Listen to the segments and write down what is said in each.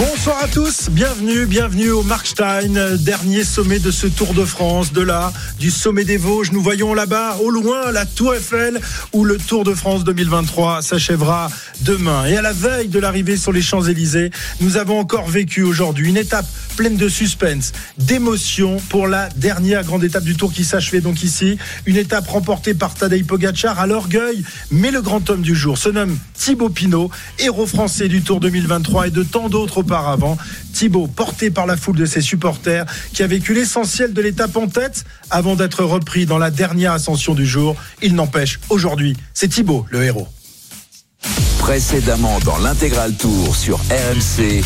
Bonsoir à tous, bienvenue, bienvenue au Markstein, dernier sommet de ce Tour de France, de là, du sommet des Vosges. Nous voyons là-bas, au loin, la Tour Eiffel, où le Tour de France 2023 s'achèvera demain. Et à la veille de l'arrivée sur les Champs-Élysées, nous avons encore vécu aujourd'hui une étape pleine de suspense, d'émotion pour la dernière grande étape du Tour qui s'achevait donc ici. Une étape remportée par Tadej Pogacar à l'orgueil, mais le grand homme du jour se nomme Thibaut Pinot, héros français du Tour 2023 et de tant d'autres auparavant. Thibaut, porté par la foule de ses supporters, qui a vécu l'essentiel de l'étape en tête avant d'être repris dans la dernière ascension du jour. Il n'empêche, aujourd'hui, c'est Thibaut le héros. Précédemment dans l'intégral tour sur RMC.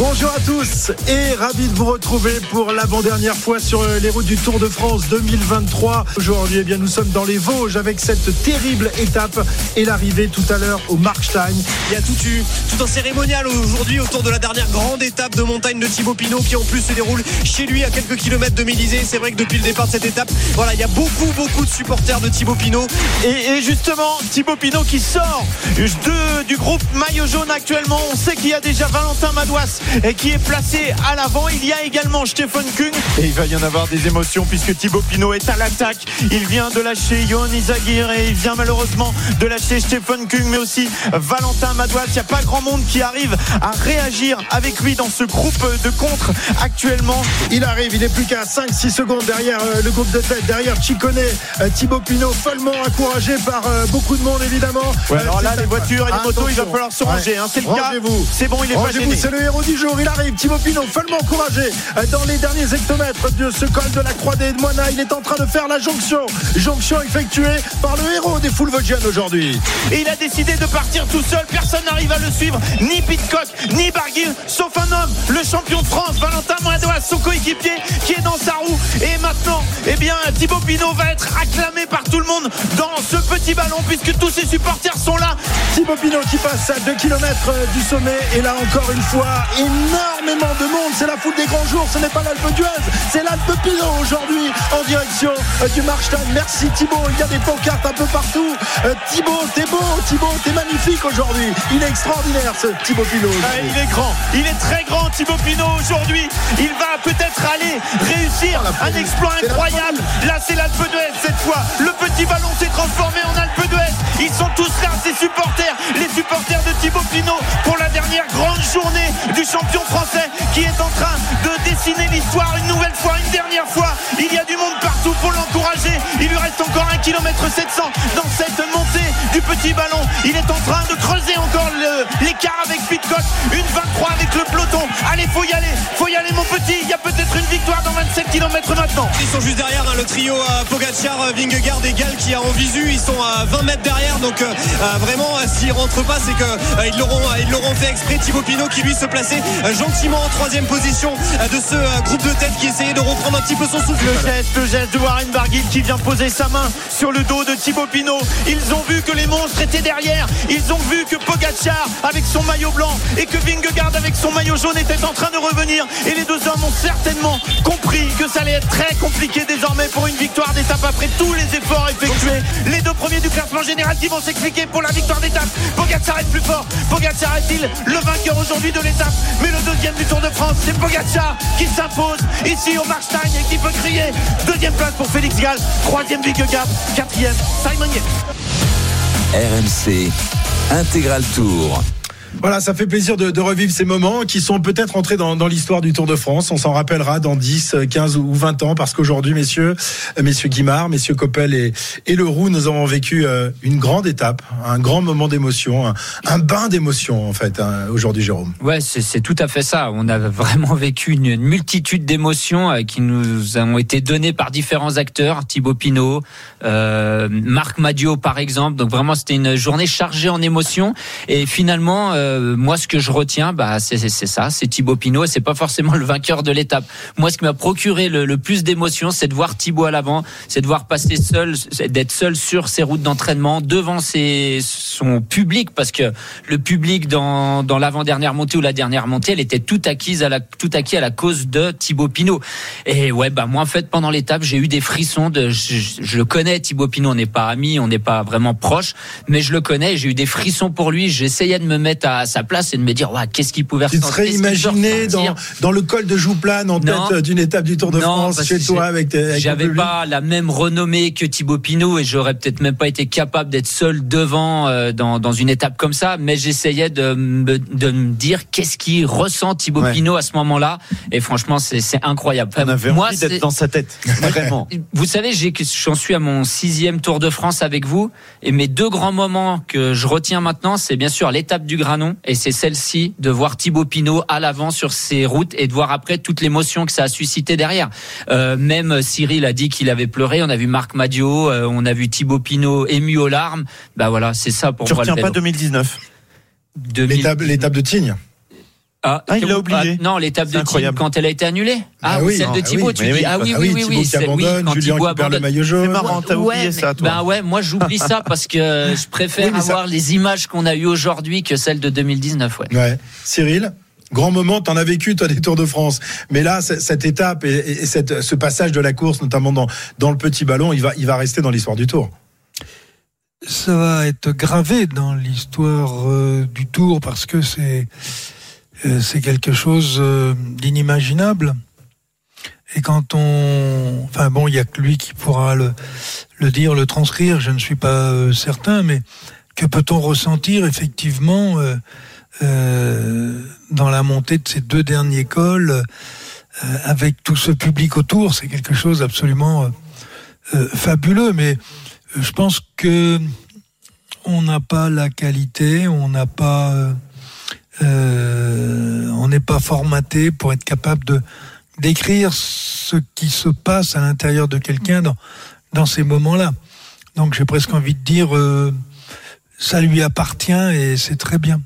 Bonjour à tous et ravi de vous retrouver pour l'avant-dernière fois sur les routes du Tour de France 2023. Aujourd'hui, eh bien, nous sommes dans les Vosges avec cette terrible étape et l'arrivée tout à l'heure au Markstein. Il y a tout, eu, tout un cérémonial aujourd'hui autour de la dernière grande étape de montagne de Thibaut Pinot qui en plus se déroule chez lui à quelques kilomètres de Mélisée. C'est vrai que depuis le départ de cette étape, voilà, il y a beaucoup, beaucoup de supporters de Thibaut Pinot. Et, et justement, Thibaut Pinot qui sort de, du groupe maillot jaune actuellement. On sait qu'il y a déjà Valentin Madouas et qui est placé à l'avant. Il y a également Stephen Kung et il va y en avoir des émotions puisque Thibaut Pinot est à l'attaque. Il vient de lâcher Johan Izagir et il vient malheureusement de lâcher Stephen Kung mais aussi Valentin Madouas. Il n'y a pas grand monde qui arrive à réagir avec lui dans ce groupe de contre actuellement. Il arrive, il est plus qu'à 5-6 secondes derrière euh, le groupe de tête, derrière Chicone, euh, Thibaut Pinot, follement encouragé par euh, beaucoup de monde évidemment. Ouais, alors là, les voitures et les motos, il va falloir se ranger. Hein, c'est le cas. C'est bon, il est pas gêné. C'est le héros du jour. Il arrive. Thibaut Pinot, follement encouragé dans les derniers hectomètres de ce col de la Croix des Moines. Il est en train de faire la jonction. Jonction effectuée par le héros des foules vosgiennes aujourd'hui. Et il a décidé de partir tout seul. Personne n'arrive à le suivre. Ni Pitcock, ni Barguil, sauf un homme, le champion de France, Valentin Moadois, son coéquipier, qui est dans sa roue. Et maintenant, eh bien, Thibaut Pinot va être acclamé par tout le monde dans ce petit ballon, puisque tous ses supporters sont là. Thibaut Pinot qui passe à 2 km du sommet. Et là, encore une fois, énormément de monde. C'est la foule des grands jours. Ce n'est pas l'Alpe d'Huez, c'est l'Alpe Pinot aujourd'hui en direction du Markstein. Merci Thibaut. Il y a des pancartes un peu partout. Thibaut, t'es beau. Thibaut, t'es magnifique aujourd'hui. Il est extraordinaire ce Thibaut Pinot. Ah, il est grand. Il est très grand Thibaut Pinot aujourd'hui. Il va peut-être aller réussir un exploit incroyable. Là, c'est l'Alpe d'Huez cette fois. Le petit ballon s'est transformé en Alpe d'Huez. Ils sont tous là, ces supporters. Les supporters de Thibaut Pinot pour la dernière grande journée du champion français qui est en train de dessiner l'histoire une nouvelle fois, une dernière fois. Il y a du monde pour l'encourager. Il lui reste encore un kilomètre 700 dans cette montée du petit ballon. Il est en train de creuser encore l'écart avec Pitcock. Une 23 avec le peloton. Allez, faut y aller, faut y aller mon petit. Il y a peut-être une victoire dans 27 km maintenant. Ils sont juste derrière hein, le trio euh, Pogacar, Vingegaard et Gal qui a en visu. Ils sont à 20 mètres derrière. Donc euh, vraiment, s'ils rentrent pas, c'est que ils l'auront, ils l'auront fait exprès. Thibaut Pinot qui lui se plaçait gentiment en troisième position de ce groupe de tête qui essayait de reprendre un petit peu son souffle. Le geste, le geste de Warren Barguil qui vient poser sa main sur le dos de Thibaut Pinot. Ils ont vu que les monstres étaient derrière. Ils ont vu que Pogacar avec son maillot blanc et que Vingegaard avec son maillot jaune étaient en train de revenir. Et les deux hommes ont certainement compris que ça allait être très compliqué désormais pour une victoire d'étape après tous les efforts effectués. Les deux premiers du classement général qui vont s'expliquer pour la victoire d'étape. Pogacar est plus fort. Pogacar est-il le vainqueur aujourd'hui de l'étape? Mais le deuxième du Tour de France, c'est Pogacar qui s'impose ici au Markstein et qui peut crier. Deuxième place pour Félix Gall, troisième Vingegaard, quatrième Simon RMC Intégral Tour. Voilà, ça fait plaisir de, revivre ces moments qui sont peut-être entrés dans, l'histoire du Tour de France. On s'en rappellera dans 10, 15 ou 20 ans parce qu'aujourd'hui, messieurs, messieurs Guimard, messieurs Coppel et, Leroux, nous avons vécu une grande étape, un grand moment d'émotion, un, bain d'émotion en fait hein, aujourd'hui, Jérôme. Ouais, c'est tout à fait ça. On a vraiment vécu une, multitude d'émotions euh, qui nous ont été données par différents acteurs, Thibaut Pinot, euh, Marc Madio par exemple. Donc vraiment, c'était une journée chargée en émotions et finalement euh, moi, ce que je retiens, bah, c'est ça, c'est Thibaut Pinot. et C'est pas forcément le vainqueur de l'étape. Moi, ce qui m'a procuré le, plus d'émotion, c'est de voir Thibaut à l'avant, c'est de voir passer seul, d'être seul sur ses routes d'entraînement, devant son public, parce que le public dans, l'avant-dernière montée ou la dernière montée, elle était tout acquise à la, acquis à la cause de Thibaut Pinot. Et ouais, bah moi, en fait, pendant l'étape, j'ai eu des frissons. Je, je connais, Thibaut Pinot. On n'est pas amis, on n'est pas vraiment proches, mais je le connais. J'ai eu des frissons pour lui. J'essayais de me mettre à sa place et de me dire, ouais, qu'est-ce qu'il pouvait Tu te ressentir, serais qu'il peut imaginé dans, dans le col de Jouplane en Non. tête d'une étape du Tour de Non, France chez toi avec, tes- J'avais pas la même renommée que Thibaut Pinot et j'aurais peut-être même pas été capable d'être seul devant euh, dans, dans une étape comme ça. Mais j'essayais de me, de me dire qu'est-ce qui ressent Thibaut Ouais. Pinot à ce moment-là. Et franchement, c'est c'est incroyable. Enfin, On avait moi, envie c'est- d'être dans sa tête. Vraiment. vous savez, j'en suis à mon sixième Tour de France avec vous, et mes deux grands moments que je retiens maintenant, c'est bien sûr l'étape du Et c'est celle-ci de voir Thibaut Pinot à l'avant sur ses routes et de voir après toute l'émotion que ça a suscité derrière. Euh, même Cyril a dit qu'il avait pleuré. On a vu Marc Madio, euh, on a vu Thibaut Pinot ému aux larmes. Bah voilà, c'est ça pour Tu moi. le retiens pas vélo. 2019 2000 L'étape, l'étape de Tignes. Ah, Ah, il l'a oublié. non, l'étape C'est de Thibaut quand elle a été annulée. Ah, Ah oui, oui, celle ah de oui, Thibaut, tu mais dis. oui, ah oui, Ah oui, oui, oui, Thibaut oui, qui c'est- oui, abandonne, quand Julien Thibaut qui perd le maillot C'est jaune. marrant, t'as oublié Ouais, ça, mais- toi. Bah ouais, moi j'oublie ça parce que je préfère Oui, ça- avoir les images qu'on a eues aujourd'hui que celles de 2019. Ouais. Ouais. Cyril Grand moment, t'en as vécu toi des Tours de France, mais là cette étape et, et cette, ce passage de la course, notamment dans, dans le petit ballon, il va, il va rester dans l'histoire du Tour. ça va être gravé dans l'histoire euh, du Tour parce que c'est c'est quelque chose euh, d'inimaginable. Et quand on, enfin bon, il y a que lui qui pourra le, dire, le transcrire. Je ne suis pas euh, certain, mais que peut-on ressentir effectivement euh, euh, dans la montée de ces deux derniers cols euh, avec tout ce public autour? C'est quelque chose d'absolument euh, euh, fabuleux. Mais euh, je pense que on n'a pas la qualité, on n'a pas, euh, on n'est pas formaté pour être capable de d'écrire ce qui se passe à l'intérieur de quelqu'un dans dans ces moments-là. Donc j'ai presque envie de dire, euh, ça lui appartient et c'est très bien.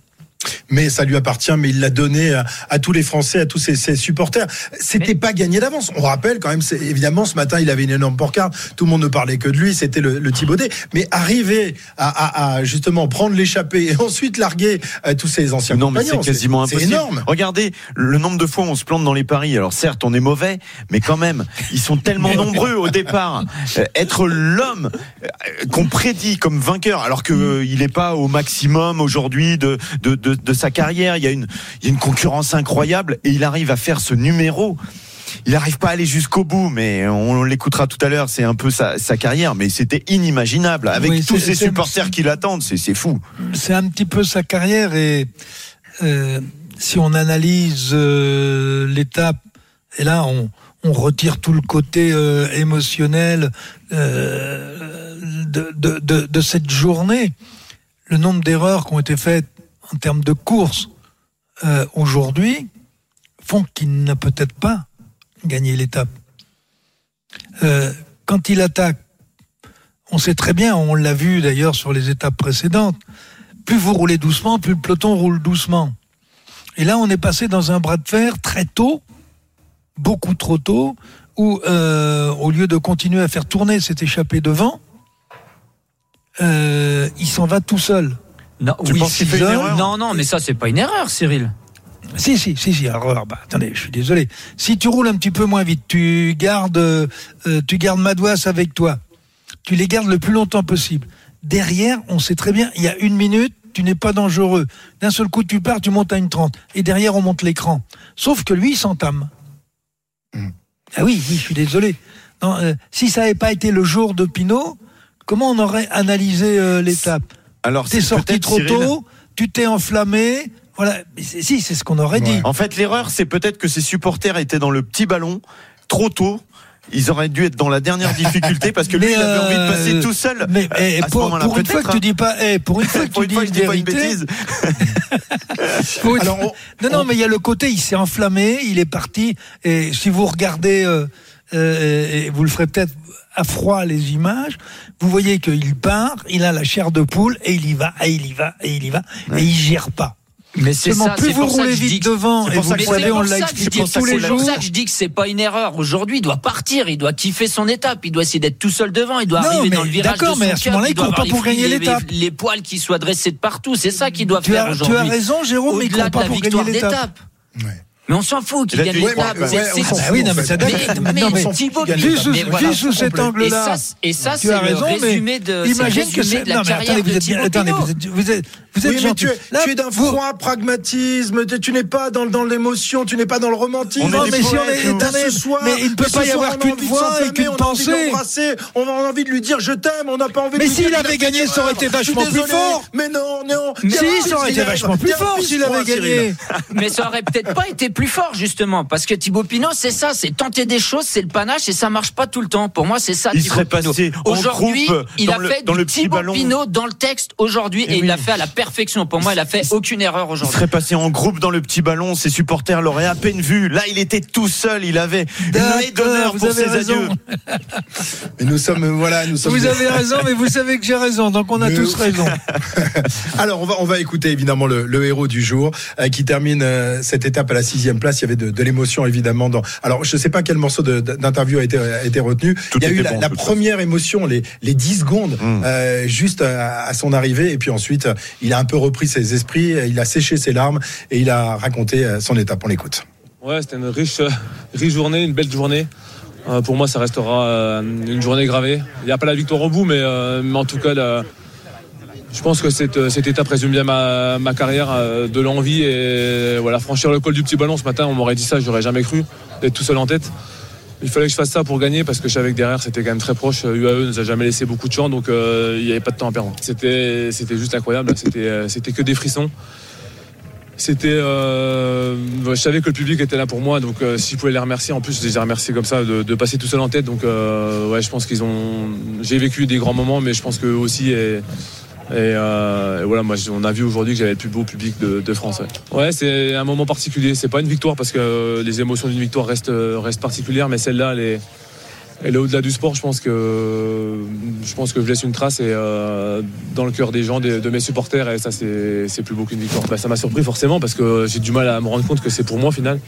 Mais ça lui appartient, mais il l'a donné à, à tous les Français, à tous ses, ses supporters. C'était pas gagné d'avance. On rappelle quand même, évidemment, ce matin, il avait une énorme porcade. Tout le monde ne parlait que de lui. C'était le, le Thibaudet. Mais arriver à, à- à, justement prendre l'échappée et ensuite larguer euh, tous ses anciens Non, mais c'est quasiment impossible. énorme. Regardez le nombre de fois où on se plante dans les paris. Alors certes, on est mauvais, mais quand même, ils sont tellement nombreux au départ. Euh, être l'homme euh, qu'on prédit comme vainqueur, alors que euh, il n'est pas au maximum aujourd'hui de, de, de, de sa carrière. Il y a une, il y a une concurrence incroyable et il arrive à faire ce numéro. Il n'arrive pas à aller jusqu'au bout, mais on l'écoutera tout à l'heure. C'est un peu sa, sa carrière, mais c'était inimaginable avec Oui, tous ces supporters qui l'attendent. C'est fou. c'est un petit peu sa carrière et euh, si on analyse euh, l'étape et là on, on retire tout le côté euh, émotionnel de, de, de, de cette journée le nombre d'erreurs qui ont été faites en termes de course euh, aujourd'hui font qu'il n'a peut-être pas gagné l'étape Euh, quand il attaque on sait très bien, on l'a vu d'ailleurs sur les étapes précédentes, plus vous roulez doucement, plus le peloton roule doucement. Et là, on est passé dans un bras de fer très tôt, beaucoup trop tôt, où euh, au lieu de continuer à faire tourner cette échappée devant, il s'en va tout seul. Non, Tu oui, penses qu'il fait une s'isole. erreur non, non, mais ça c'est pas une erreur, Cyril. Si, si, si, si. Alors, alors, bah, attendez, je suis désolé. Si tu roules un petit peu moins vite, tu gardes, euh, euh, tu gardes Madouas avec toi. Tu les gardes le plus longtemps possible. Derrière, on sait très bien, il y a une minute, tu n'es pas dangereux. D'un seul coup, tu pars, tu montes à une 30. Et derrière, on monte l'écran. Sauf que lui, il s'entame. Ah oui, oui, je suis désolé. Non, euh, si ça n'avait pas été le jour de Pinot, comment on aurait analysé euh, l'étape? Alors T'es sorti trop Cyril, tôt, tu t'es enflammé. Voilà, Mais si, c'est ce qu'on aurait dit. En fait, l'erreur, c'est peut-être que ses supporters étaient dans le petit ballon trop tôt. Ils auraient dû être dans la dernière difficulté parce que lui, il avait envie de euh, passer tout seul. Mais, euh, eh, à pour, pour une fois que tu dis pas, eh, pour une fois que tu fois, dis je dis pas une bêtise. pour une- Alors, on- non, non, mais il y a le côté, il s'est enflammé, il est parti. Et si vous regardez, euh, euh, et vous le ferez peut-être à froid les images, vous voyez qu'il part, il a la chair de poule et il y va, et il y va, et il y va, et il gère pas. Mais c'est Seulement, ça, plus vous roulez dis vite que- devant, et vous savez, c'est on l'a ça que je expliqué dis- tous les C'est pour jours. ça que je dis que c'est pas une erreur. Aujourd'hui, il doit partir, il doit kiffer son étape, il doit essayer d'être tout seul devant, il doit Non, arriver mais dans le virage. d'accord, de mais son à ce cœur, moment-là, il doit court pas pour gagner les- l'étape. Les, les poils qui soient dressés de partout, c'est ça qu'il doit Tu faire as, tu aujourd'hui. as raison, Jérôme, mais il Au-delà court de pas la pour gagner l'étape. Ouais. Mais on s'en fout qu'il gagne Ah fout, oui, non, en mais ça Mais, date. mais mais vu sous, mais voilà. vu sous cet Et angle-là, ça, et ça tu c'est as le raison, mais résumé de, imagine que c'est. de la Non, mais carrière de vous êtes bien. Thibaut Attendez, Pinot. vous êtes, vous êtes, vous êtes Oui, mais tu es, Là, tu es d'un vous- froid pragmatisme, tu, tu n'es pas dans, dans l'émotion, tu n'es pas dans le romantisme. On est Non, des mais si on est ce soir, mais il ne peut mais pas y avoir qu'une envie de voix et qu'une on a envie de pensée. On a envie de lui dire je t'aime, on n'a pas envie Mais de lui s'il dire avait qu'il a fait gagné, ça aurait été vachement plus fort. Mais non, non. Si, a un ça aurait été vachement plus fort s'il avait gagné. Mais ça aurait peut-être pas été plus fort justement parce que Thibaut Pinot c'est ça, c'est tenter des choses, c'est le panache et ça marche pas tout le temps. Pour moi c'est ça. Il Thibaut serait passé en Aujourd'hui, groupe il dans a le- fait dans du le petit Thibaut ballon. Pinot dans le texte aujourd'hui et, Eh il oui. l'a fait à la perfection. Pour moi, il a fait aucune erreur Il aujourd'hui. serait passé en groupe dans le petit ballon, ses supporters l'auraient à peine vu. Là, il était tout seul, il avait une d'honneur vous pour avez ses raison. adieux. Mais nous sommes, voilà, nous sommes. Vous avez raison, mais vous savez que j'ai raison, donc on a Mais- tous raison. Alors on va on va écouter évidemment le, le héros du jour euh, qui termine euh, cette étape à la sixième place. Il y avait de, de l'émotion évidemment dans. Alors je sais pas quel morceau d'interview a été a été retenu. Tout Il y a eu la, bon, première émotion, les les 10 secondes Mm. euh, juste à, à son arrivée et puis ensuite il a un peu repris ses esprits, il a séché ses larmes et il a raconté euh, son étape. On l'écoute. Ouais, c'était une riche, euh, riche journée, une belle journée. Euh, pour moi, ça restera euh, une journée gravée. Il n'y a pas la victoire au bout, mais, euh, mais en tout cas, la- je pense que cette, euh, cette étape résume bien ma, carrière, euh, de l'envie et voilà, franchir le col du petit ballon ce matin. On m'aurait dit ça, j'aurais jamais cru d'être tout seul en tête. Il fallait que je fasse ça pour gagner parce que je savais que derrière c'était quand même très proche. UAE nous a jamais laissé beaucoup de champs donc euh, il n'y avait pas de temps à perdre. C'était, c'était juste incroyable. C'était, euh, c'était que des frissons. C'était, euh, je savais que le public était là pour moi, donc euh, si je pouvais les remercier, en plus je les ai remerciés comme ça de, passer tout seul en tête. Donc euh, ouais, je pense qu'ils ont, j'ai vécu des grands moments, mais je pense qu'eux aussi et, euh, et voilà, moi on a vu aujourd'hui que j'avais le plus beau public de, France. Ouais, c'est un moment particulier. C'est pas une victoire parce que euh, les émotions d'une victoire restent, restent particulières, mais celle-là, elle est, elle est au-delà du sport. Je pense que je pense que je laisse une trace et euh, dans le cœur des gens, de mes supporters, et ça c'est c'est plus beau qu'une victoire. Bah, ça m'a surpris forcément parce que j'ai du mal à me rendre compte que c'est pour moi au final.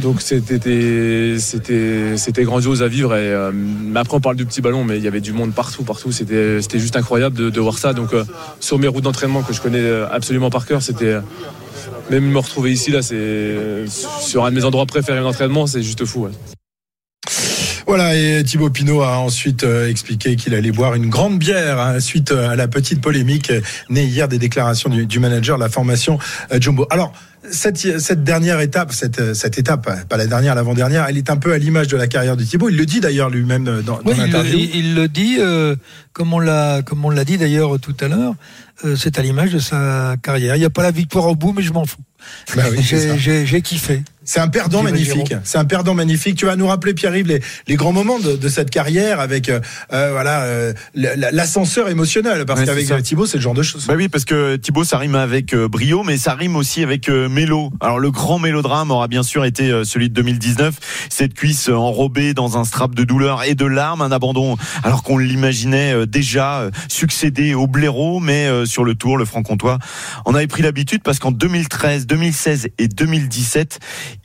Donc c'était c'était grandiose à vivre et euh, après on parle du petit ballon mais il y avait du monde partout partout c'était c'était juste incroyable de, de voir ça donc euh, sur mes routes d'entraînement que je connais euh, absolument par cœur c'était euh, même me retrouver ici là c'est sur un de mes endroits préférés d'entraînement c'est juste fou. Voilà, et Thibaut Pinot a ensuite euh, expliqué qu'il allait boire une grande bière hein, suite euh, à la petite polémique euh, née hier des déclarations du, du manager de la formation euh, Jumbo. Alors, cette, cette dernière étape, cette, cette étape, euh, pas la dernière, l'avant-dernière, elle est un peu à l'image de la carrière de Thibaut. Il le dit d'ailleurs lui-même euh, dans, Oui, l'interview. il- il le dit, euh, comme on l'a, comme on l'a dit d'ailleurs tout à l'heure, euh, c'est à l'image de sa carrière. Il n'y a pas la victoire au bout, mais je m'en fous. Bah oui, j'ai, kiffé. C'est un perdant magnifique. C'est un perdant magnifique. Tu vas nous rappeler, Pierre-Yves, les, les grands moments de, de cette carrière avec euh, euh, voilà euh, la- l'ascenseur émotionnel. Parce Ouais, qu'avec. Thibaut, c'est le genre de choses. Bah oui, parce que Thibaut, ça rime avec euh, brio, mais ça rime aussi avec mélo. Alors le grand mélodrame aura bien sûr été celui de 2019, cette cuisse enrobée dans un strap de douleur et de larmes, un abandon alors qu'on l'imaginait déjà succéder au blaireau, mais sur le tour, le franc-comtois, on avait pris l'habitude parce qu'en 2013, 2016 et 2017,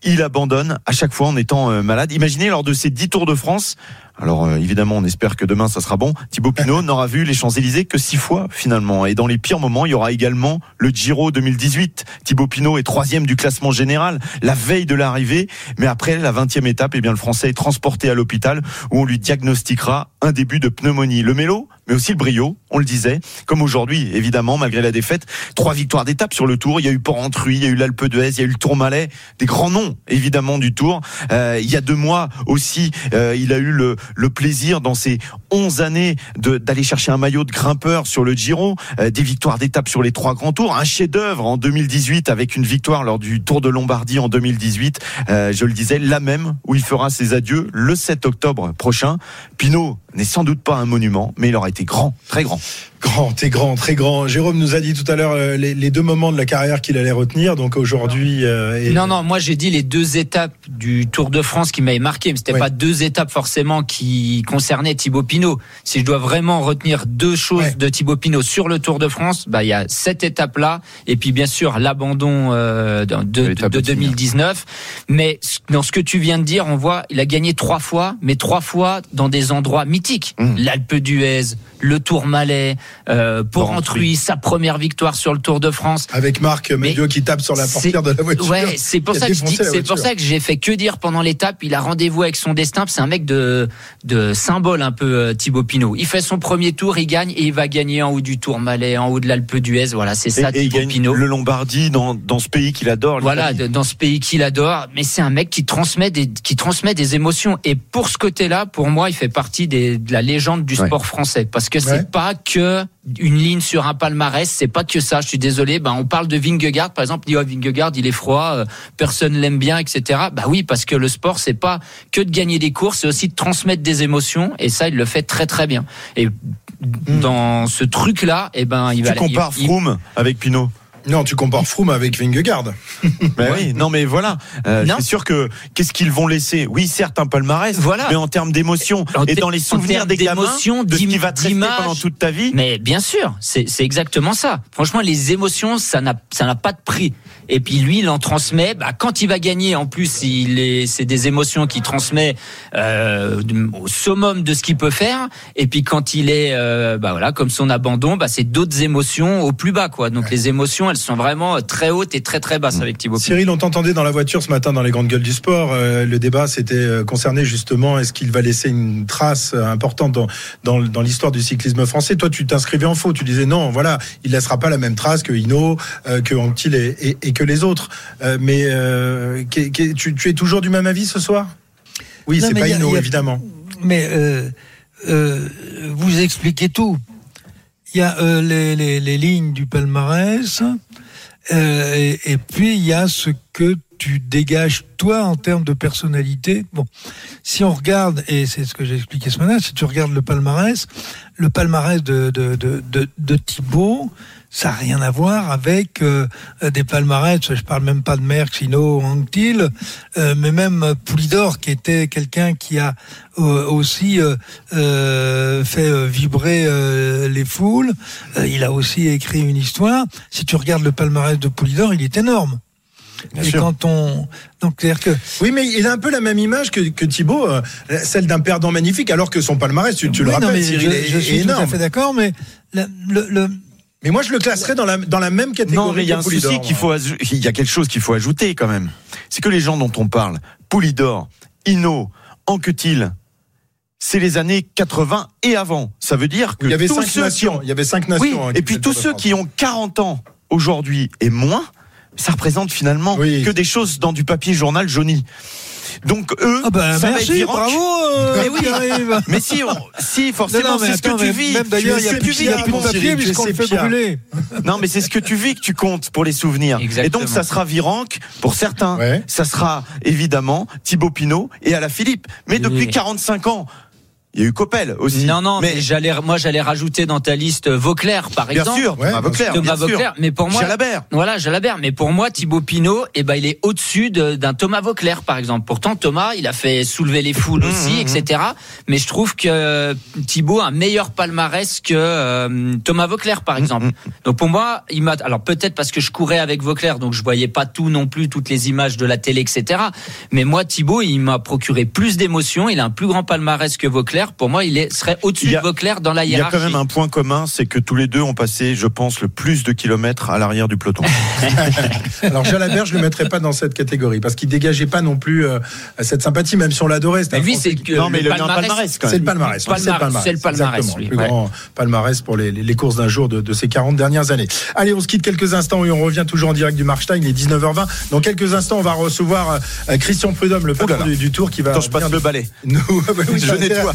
il abandonne à chaque fois en étant euh, malade. Imaginez lors de ces 10 Tours de France, alors euh, évidemment, on espère que demain ça sera bon. Thibaut Pinot n'aura vu les Champs-Élysées que six fois finalement. Et dans les pires moments, il y aura également le Giro 2018. Thibaut Pinot est troisième du classement général, la veille de l'arrivée. Mais après la 20e étape, eh bien le Français est transporté à l'hôpital où on lui diagnostiquera un début de pneumonie. Le mélo, mais aussi le brio, on le disait. Comme aujourd'hui, évidemment, malgré la défaite, trois victoires d'étape sur le Tour. Il y a eu Port-Entruy, il y a eu l'Alpe d'Huez, il y a eu le Tourmalet, des grands noms évidemment du Tour. Euh, il y a deux mois aussi, euh, il a eu le, le plaisir dans ces 11 années de- d'aller chercher un maillot de grimpeur sur le Giro, euh, des victoires d'étape sur les trois grands tours, un chef-d'œuvre en 2018 avec une victoire lors du Tour de Lombardie en 2018. Euh, je le disais, là même où il fera ses adieux le 7 octobre prochain. Pinot n'est sans doute pas un monument, mais il aura été grand, très grand. Grand, t'es grand, très grand. Jérôme nous a dit tout à l'heure euh, les, les deux moments de la carrière qu'il allait retenir. Donc aujourd'hui, euh, et- Non, non, moi j'ai dit les deux étapes du Tour de France qui m'avaient marqué, mais c'était Oui. pas deux étapes forcément qui concernaient Thibaut Pinot. Pinot. Si je dois vraiment retenir deux choses de Thibaut Pinot sur le Tour de France, bah il y a cette étape-là et puis bien sûr l'abandon euh, de, de, de 2019. Mais dans ce que tu viens de dire, on voit, il a gagné trois fois, mais trois fois dans des endroits mythiques. Mmh. L'Alpe d'Huez, le Tour Malais, euh, Porrentruy, sa première victoire sur le Tour de France. Avec Marc Medio qui tape sur la portière de la voiture. Ouais, c'est pour ça que je dis- défoncé la c'est pour voiture. ça que j'ai fait que dire pendant l'étape. Il a rendez-vous avec son destin. C'est un mec de de symbole un peu euh, Thibaut Pinot. Il fait son premier tour, il gagne et il va gagner en haut du Tour Malais, en haut de l'Alpe d'Huez. Voilà, c'est ça Et, et il Thibaut gagne Pinot. le Lombardie dans, dans ce pays qu'il adore. Voilà, dans ce pays qu'il adore, mais c'est un mec qui transmet des qui transmet des émotions. Et pour ce côté-là, pour moi, il fait partie des, de la légende du Ouais. sport français, parce que c'est Ouais. pas que une ligne sur un palmarès, c'est pas que ça. Je suis désolé. Ben, on parle de Vingegaard, par exemple. Dit oh, Vingegaard, il est froid, euh, personne l'aime bien, etc. Bah oui, parce que le sport, c'est pas que de gagner des courses, c'est aussi de transmettre des émotions, et ça, il le fait très très bien. Et dans ce truc-là, eh ben, il va. Tu compares il- il- Froome avec Pinot. Non, tu compares Froome avec Vingegaard. Ben oui, non mais voilà, Euh, Non. c'est sûr que qu'est-ce qu'ils vont laisser? Oui, certes un palmarès, Voilà. mais en termes d'émotion et dans les en souvenirs des gamins, de ce qui va te rester pendant toute ta vie. Mais bien sûr, c'est exactement ça. Franchement, les émotions, ça n'a pas de prix. Et puis lui, il en transmet. Bah, quand il va gagner, en plus, il est c'est des émotions qu'il transmet euh, au summum de ce qu'il peut faire. Et puis quand il est, euh, bah voilà, comme son abandon, bah c'est d'autres émotions au plus bas, quoi. Donc les émotions, elles sont vraiment très hautes et très très basses avec Thibaut. Cyril, on t'entendait dans la voiture ce matin dans les grandes gueules du sport. Euh, le débat s'était euh, concerné justement est-ce qu'il va laisser une trace euh, importante dans, dans, dans l'histoire du cyclisme français? Toi, tu t'inscrivais en faux. Tu disais non, voilà, il laissera pas la même trace que Hino, euh, que Anquetil et, et, et que les autres. Euh, mais euh, tu, tu es toujours du même avis ce soir? Oui, c'est pas a- a- évidemment. Mais euh, vous expliquez tout. Il y a les, les, les lignes du palmarès, et, et puis il y a ce que tu dégages toi en termes de personnalité. Bon, si on regarde, et c'est ce que j'ai expliqué ce matin, si tu regardes le palmarès, le palmarès de, de, de, de, de Thibaut, ça n'a rien à voir avec euh, des palmarès, je parle même pas de Merckx, Hino, Anctil, euh, mais même Poulidor, qui était quelqu'un qui a euh, aussi euh, euh, fait euh, vibrer euh, les foules. Euh, il a aussi écrit une histoire. Si tu regardes le palmarès de Poulidor, il est énorme. Bien Et sûr. quand on donc c'est-à-dire que Oui, mais il a un peu la même image que, que Thibaut, euh, celle d'un perdant magnifique, alors que son palmarès, tu, tu le Oui, non, rappelles, mais Cyril, je, est, je est suis tout à fait d'accord, mais la- le, le- Mais moi, je le classerais dans la, dans la même catégorie. Non, mais il y a un Poulidor, souci qu'il faut, il y a quelque chose qu'il faut ajouter quand même. C'est que les gens dont on parle, Poulidor, Hino, Anquetil, c'est les années 80 et avant. Ça veut dire que Il y avait tous cinq ceux qui nations. ont, Il y avait cinq nations. oui, hein, et qui puis tous ceux qui ont 40 ans aujourd'hui et moins, ça représente finalement Oui. que des choses dans du papier journal jauni. Donc eux, ah ben ça va être merci, virant. bravo. euh, Mais oui. Mais si, on- si forcément, Non, non, mais c'est ce que tu vis. Même d'ailleurs, il y a plus, il y a plus de papier puisqu'on le fait brûler. Non, mais c'est ce que tu vis que tu comptes pour les souvenirs. Exactement. Et donc, ça sera Virenque pour certains. Ouais. Ça sera évidemment Thibaut Pinot et Alain Philippe. Mais Oui. depuis 45 ans, il y a eu Coppel aussi. Non, non, mais, mais j'allais, moi, j'allais rajouter dans ta liste euh, Vauclair, par bien exemple. sûr, Ouais, Thomas bien Vauclair, Thomas bien sûr. Vauclair, mais pour moi, Jalabert. voilà, Jalabert. Mais pour moi, Thibaut Pinot, eh ben, il est au-dessus de- d'un Thomas Vauclair, par exemple. Pourtant, Thomas, il a fait soulever les foules Mmh, aussi, mmh, etc. Mais je trouve que euh, Thibaut a un meilleur palmarès que euh, Thomas Vauclair, Mmh, par exemple. Donc pour moi, il m'a. Alors peut-être parce que je courais avec Vauclair, donc je voyais pas tout non plus, toutes les images de la télé, etc. Mais moi, Thibaut, il m'a procuré plus d'émotions. Il a un plus grand palmarès que Vauclair. Pour moi, il est, serait au-dessus de Vauclair dans la Il y a hiérarchie. quand même un point commun, c'est que tous les deux ont passé, je pense, le plus de kilomètres à l'arrière du peloton. Alors Jalabert, je le mettrais pas dans cette catégorie parce qu'il dégageait pas non plus euh, cette sympathie, même si on l'adorait. Mais lui, c'est qui- que non, mais le il a eu un palmarès C'est le palmarès. c'est le Palmarès, c'est le palmarès, plus ouais. grand palmarès pour les, les- les courses d'un jour de, de ces 40 dernières années. Allez, on se quitte quelques instants et on revient toujours en direct du Markstein. Il est 19h20. Dans quelques instants, on va recevoir euh, Christian Prudhomme, le patron là. du, du Tour, qui va Attends, je passe le balai. nous, oui, Je nettoie.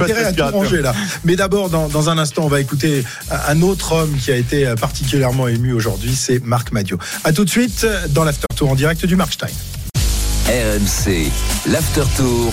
Intérêt à tout ranger là. Mais d'abord, dans, dans un instant, on va écouter un autre homme qui a été particulièrement ému aujourd'hui, c'est Marc Madio. À tout de suite dans l'After Tour en direct du Markstein. RMC, l'after tour.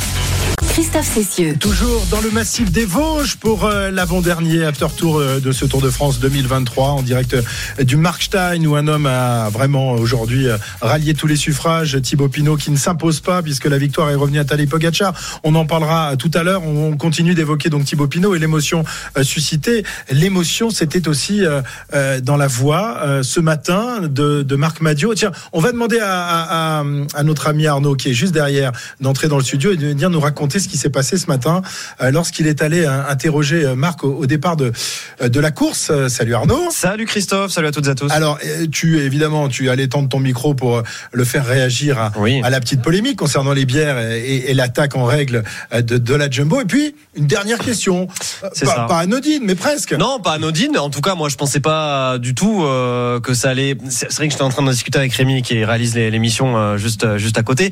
Christophe Cessieux. Toujours dans le massif des Vosges pour euh, l'avant-dernier after tour euh, de ce Tour de France 2023 en direct euh, du Markstein où un homme a vraiment aujourd'hui euh, rallié tous les suffrages. Thibaut Pinot qui ne s'impose pas puisque la victoire est revenue à Tadej Pogacar. On en parlera tout à l'heure. On continue d'évoquer donc Thibaut Pinot et l'émotion euh, suscitée. L'émotion, c'était aussi euh, euh, dans la voix euh, ce matin de, de Marc Madio. Tiens, on va demander à, à- à- à notre ami Arnaud qui est juste derrière d'entrer dans le studio et de venir nous raconter ce qui s'est passé ce matin euh, lorsqu'il est allé euh, interroger euh, Marc au, départ de, de la course. Salut Arnaud. Salut Christophe, salut à toutes et à tous. Alors, tu évidemment, tu allais tendre ton micro pour le faire réagir à, Oui. à la petite polémique concernant les bières et, l'attaque en règle de, de la Jumbo. Et puis, une dernière question, C'est pas, ça. pas anodine, mais presque. Non, pas anodine. En tout cas, moi, je pensais pas du tout euh, que ça allait. C'est vrai que j'étais en train de discuter avec Rémi qui réalise l'émission euh, juste juste à côté.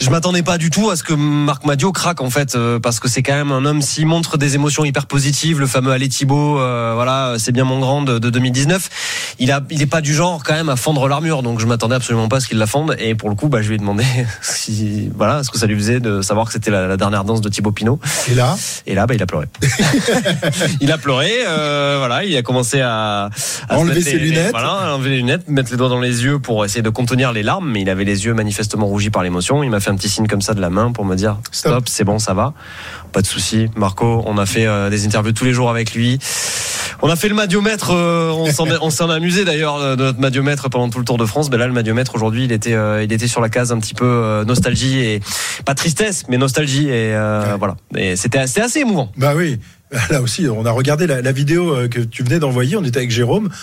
Je m'attendais pas du tout à ce que Marc Madio craque en fait, euh, parce que c'est quand même un homme s'il montre des émotions hyper positives. Le fameux Allez Thibaut, euh, voilà, c'est bien mon grand de, de 2019. Il a, il est pas du genre quand même à fendre l'armure, donc je m'attendais absolument pas à ce qu'il la fende. Et pour le coup, bah, je lui ai demandé si, voilà, ce que ça lui faisait de savoir que c'était la, la dernière danse de Thibaut Pinot. Et là, Et là, bah, il a pleuré. il a pleuré, euh, voilà, il a commencé à, à se Enlever mettre ses les- lunettes. voilà, enlever les lunettes, mettre les doigts dans les yeux pour essayer de contenir les larmes, mais il avait les yeux manifestement rougis par Il m'a fait un petit signe comme ça de la main pour me dire Stop. stop, c'est bon, ça va, pas de souci. Marco, on a fait euh, des interviews tous les jours avec lui. On a fait le madiomètre, euh, on s'en a amusé d'ailleurs euh, de notre madiomètre pendant tout le Tour de France. Mais là, le madiomètre aujourd'hui, il était, euh, il était sur la case un petit peu nostalgie et pas tristesse, mais nostalgie et voilà. Et c'était, c'était assez émouvant. bah oui. Là aussi, on a regardé la, la vidéo euh, que tu venais d'envoyer. On était avec Jérôme.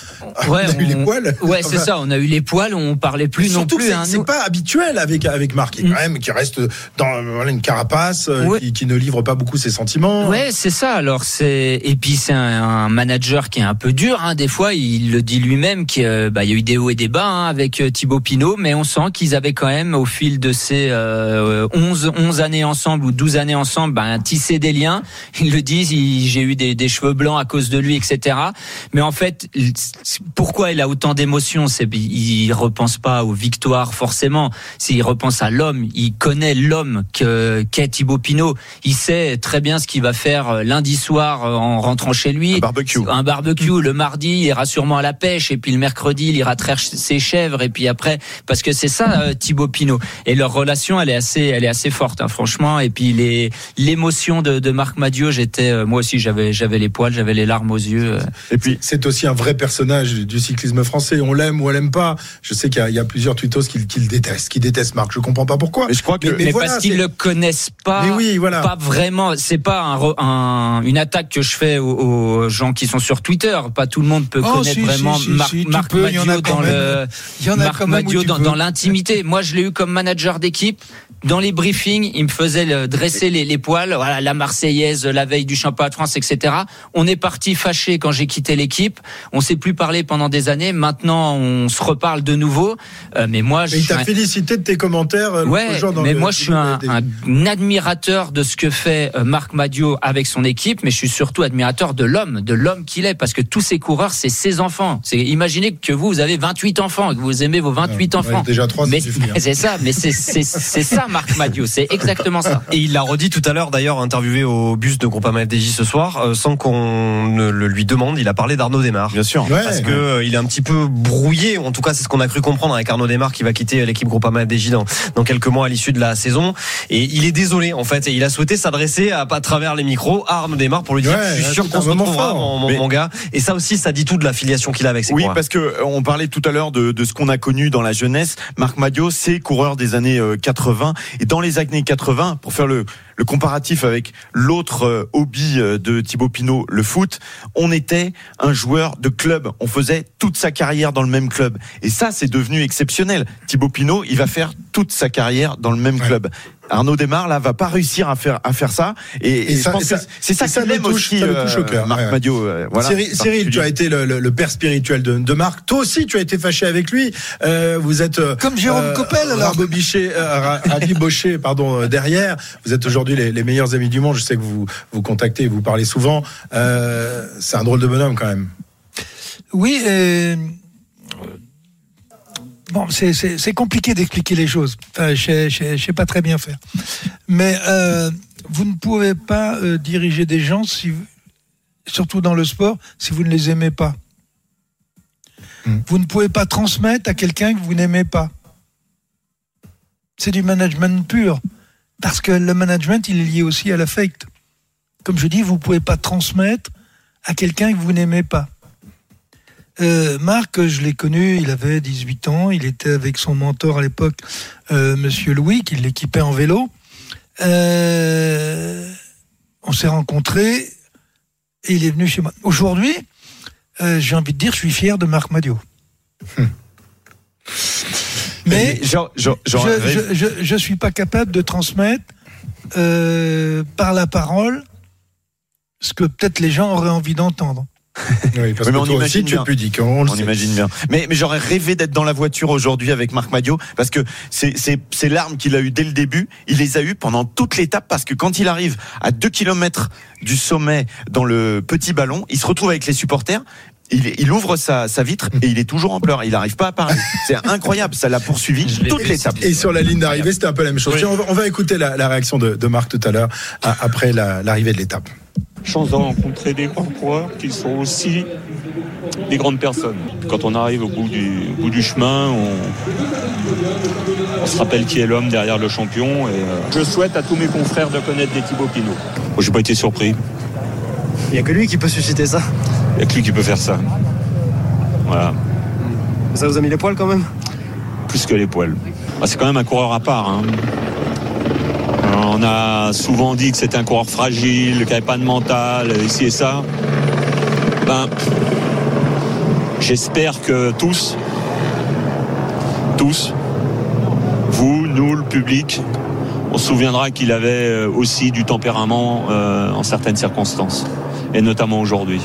Ouais, on a eu les poils. Ouais, c'est ça. On a eu les poils, on parlait plus non plus. c'est- hein, c'est nous. pas habituel avec avec Marc, qui, Mm. quand même, qui reste dans voilà, une carapace, euh, Ouais. qui, qui ne livre pas beaucoup ses sentiments. Ouais, c'est ça. Alors c'est et puis c'est un, un manager qui est un peu dur. Hein. Des fois, il le dit lui-même qu'il euh, bah, y a eu des hauts et des bas hein, avec Thibaut Pinot, mais on sent qu'ils avaient quand même au fil de ces euh, 11, 11 années ensemble ou 12 années ensemble, bah, tissé des liens. Ils le disent. J'ai eu des, des cheveux blancs à cause de lui, etc. Mais en fait, pourquoi il a autant d'émotions? C'est il repense pas aux victoires forcément. S'il repense à l'homme, il connaît l'homme que qu'est Thibaut Pinot. Il sait très bien ce qu'il va faire euh, lundi soir euh, en rentrant chez lui. Un barbecue. Un barbecue. Le mardi, il ira sûrement à la pêche. Et puis le mercredi, il ira traire ses chèvres. Et puis après, parce que c'est ça, euh, Thibaut Pinot. Et leur relation, elle est assez, elle est assez forte, hein, franchement. Et puis les, l'émotion de, de Marc Madio, j'étais, moi aussi, j'avais, j'avais les poils, j'avais les larmes aux yeux. euh. Et puis, c'est aussi un vrai personnage du cyclisme français. On l'aime ou on l'aime pas. Je sais qu'il y, a- il y a plusieurs tweetos qui, qui le détestent, qui détestent Marc. Je comprends pas pourquoi. Mais je crois que mais, voilà, parce qu'ils le connaissent pas. Mais oui, voilà. Pas vraiment. C'est pas un, re- un- une attaque que je fais aux, aux gens qui sont sur Twitter. Pas tout le monde peut Oh, connaître si, vraiment si, si, Marc, Marc peux, il y en a Madio quand dans le Marc Madio dans, l'intimité. Moi, je l'ai eu comme manager d'équipe. Dans les briefings, il me faisait le- dresser les, les poils. Voilà, la Marseillaise, la veille du championnat France, etc. On est parti fâché quand j'ai quitté l'équipe. On s'est plus parlé pendant des années. Maintenant, on se reparle de nouveau. Euh, mais moi, je Mais il suis t'a un- félicité de tes commentaires. euh, Ouais, dans mais le- moi je suis un, des- un admirateur de ce que fait euh, Marc Madio avec son équipe, mais je suis surtout admirateur de l'homme, de l'homme qu'il est, parce que tous ces coureurs, c'est ses enfants. C'est imaginez que vous, vous avez 28 enfants, que vous aimez vos 28 Ouais, enfants. déjà trois, mais hein. c'est ça, mais c'est c'est c'est ça Marc Madio, c'est exactement ça. Et il l'a redit tout à l'heure, d'ailleurs, interviewé au bus de Groupama FDJ ce soir, euh, sans qu'on ne le lui demande. Il a parlé d'Arnaud Desmar. Bien sûr. Ouais. Parce que euh, il est un petit peu brouillé, en tout cas c'est ce qu'on a cru comprendre avec Arnaud Desmar qui va quitter l'équipe Groupama FDJ dans, dans quelques mois à l'issue de la saison. Et il est désolé en fait, et il a souhaité s'adresser à, à travers les micros à Arnaud Desmar pour lui dire Ouais, je suis ouais, sûr qu'on se retrouvera mon, mon- Mais- mon gars. Et ça aussi ça dit tout de l'affiliation qu'il a avec ses Oui, parce que euh, on parlait tout à l'heure de, de ce qu'on a connu dans la jeunesse. Marc Madio, c'est coureur des années euh, 80. Et dans les années 80, pour faire le, le comparatif avec l'autre euh, hobby euh, de Thibaut Pinot, le foot, on était un joueur de club. On faisait toute sa carrière dans le même club. Et ça, c'est devenu exceptionnel. Thibaut Pinot, il va faire toute sa carrière dans le même Ouais. club. Arnaud Desmar, là, va pas réussir à faire, à faire ça. Et, Et et ça- je pense et ça- que c'est ça qui le l'aime touche, aussi, ça le touche au euh, cœur, Marc ouais. Madio. euh, voilà, Cyril, Cyril, tu as été le, le- le père spirituel de, de Marc. Toi aussi, tu as été fâché avec lui. Euh, vous êtes euh, Comme Jérôme Coppel, alors. rabobiché, euh, ra- rabiboché, pardon, euh, derrière. Vous êtes aujourd'hui les, les meilleurs amis du monde. Je sais que vous vous contactez, vous parlez souvent. Euh, c'est un drôle de bonhomme quand même. Oui, et... Bon, c'est- compliqué d'expliquer les choses. Enfin, je je sais pas très bien faire. Mais euh, vous ne pouvez pas euh, diriger des gens, si, surtout dans le sport, si vous ne les aimez pas. Vous ne pouvez pas transmettre à quelqu'un que vous n'aimez pas. C'est du management pur. Parce que le management, il est lié aussi à l'affect. Comme je dis, vous ne pouvez pas transmettre à quelqu'un que vous n'aimez pas. Euh, Marc, je l'ai connu, il avait 18 ans, il était avec son mentor à l'époque, euh, Monsieur Louis, qui l'équipait en vélo. Euh, on s'est rencontrés et il est venu chez moi. Aujourd'hui, j'ai envie de dire, je suis fier de Marc Madio. Mais Genre- genre- genre- je, je suis pas capable de transmettre par la parole ce que peut-être les gens auraient envie d'entendre. Oui, parce Oui, mais que on toi aussi, imagine tu es bien. pudique, hein, on On imagine bien. Mais, mais j'aurais rêvé d'être dans la voiture aujourd'hui avec Marc Madio parce que c'est, c'est, c'est l'arme qu'il a eu dès le début. Il les a eu pendant toute l'étape parce que quand il arrive à 2 km du sommet dans le petit ballon, il se retrouve avec les supporters. Il, il ouvre sa, sa vitre et il est toujours en pleurs. Il n'arrive pas à parler. C'est incroyable. Ça l'a poursuivi toute l'étape. Et sur la ligne d'arrivée, c'était un peu la même chose. Tiens, on, va, on va écouter la, la réaction de, de Marc tout à l'heure, à- après la- l'arrivée de l'étape. Chance de rencontrer des grands coureurs qui sont aussi des grandes personnes. Quand on arrive au bout du, au bout du chemin, on, on se rappelle qui est l'homme derrière le champion. Et euh, je souhaite à tous mes confrères de connaître des Thibaut Pinot. Moi, j'ai pas été surpris. Il n'y a que lui qui peut susciter ça. Il n'y a que lui qui peut faire ça. Voilà. Ça vous a mis les poils quand même? Plus que les poils. Ah, c'est quand même un coureur à part. hein. On a souvent dit que c'était un coureur fragile, qu'il n'avait pas de mental, ici et ça. Ben, j'espère que tous, tous, vous, nous, le public, on se souviendra qu'il avait euh, aussi du tempérament euh, en certaines circonstances, et notamment aujourd'hui.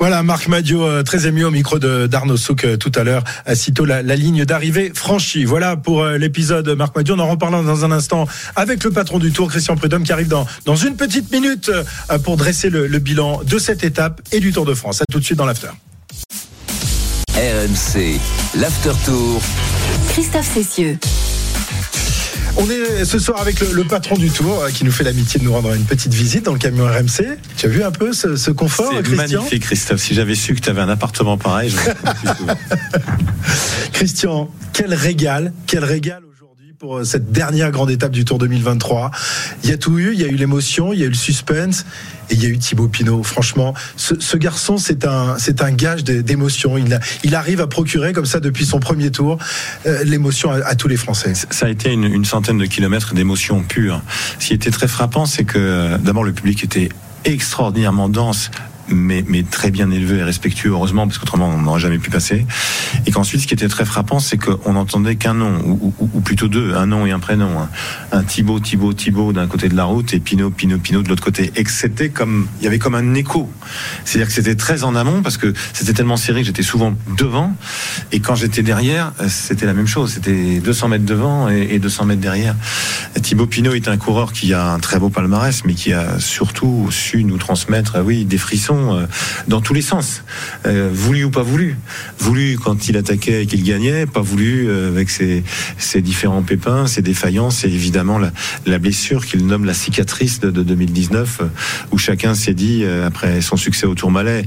Voilà, Marc Madio, euh, très ému au micro de d'Arnaud Souk euh, tout à l'heure, euh, sitôt la, la ligne d'arrivée franchie. Voilà pour l'épisode Marc Madio. On en reparlera dans un instant avec le patron du Tour, Christian Prudhomme, qui arrive dans, dans une petite minute pour dresser le, le bilan de cette étape et du Tour de France. À tout de suite dans l'after. RMC, l'After Tour. Christophe Cessieux. On est ce soir avec le, le patron du Tour euh, qui nous fait l'amitié de nous rendre une petite visite dans le camion RMC. Tu as vu un peu ce, ce confort, C'est Christian magnifique, Christophe. Si j'avais su que tu avais un appartement pareil, je plus. Christian, quel régal, quel régal pour euh, cette dernière grande étape du Tour 2023. Il y a tout eu, il y a eu l'émotion, il y a eu le suspense et il y a eu Thibaut Pinot. Franchement, ce, garçon, c'est un, c'est un gage d'é- d'émotion. Il, arrive à procurer comme ça depuis son premier tour euh, l'émotion à, tous les Français. Ça a été une, une centaine de kilomètres d'émotion pure. Ce qui était très frappant, c'est que d'abord le public était extraordinairement dense. Mais, très bien élevé et respectueux, heureusement, parce qu'autrement on n'aurait jamais pu passer. Et qu'ensuite, ce qui était très frappant, c'est qu'on n'entendait qu'un nom, ou, plutôt deux, un nom et un prénom. Un, un Thibaut, Thibaut, Thibaut d'un côté de la route et Pinot, Pinot, Pinot de l'autre côté. Et que c'était comme, il y avait comme un écho. C'est-à-dire que c'était très en amont, parce que c'était tellement serré que j'étais souvent devant. Et quand j'étais derrière, euh, c'était la même chose. C'était 200 mètres devant et, et 200 mètres derrière. Thibaut Pinot est un coureur qui a un très beau palmarès, mais qui a surtout su nous transmettre, euh, oui, des frissons euh, dans tous les sens. Euh, voulu ou pas voulu. Voulu quand il attaquait et qu'il gagnait, pas voulu euh, avec ses, différents pépins, ses défaillances et évidemment la, blessure qu'il nomme la cicatrice de, de 2019, euh, où chacun s'est dit, après son succès au Tourmalet,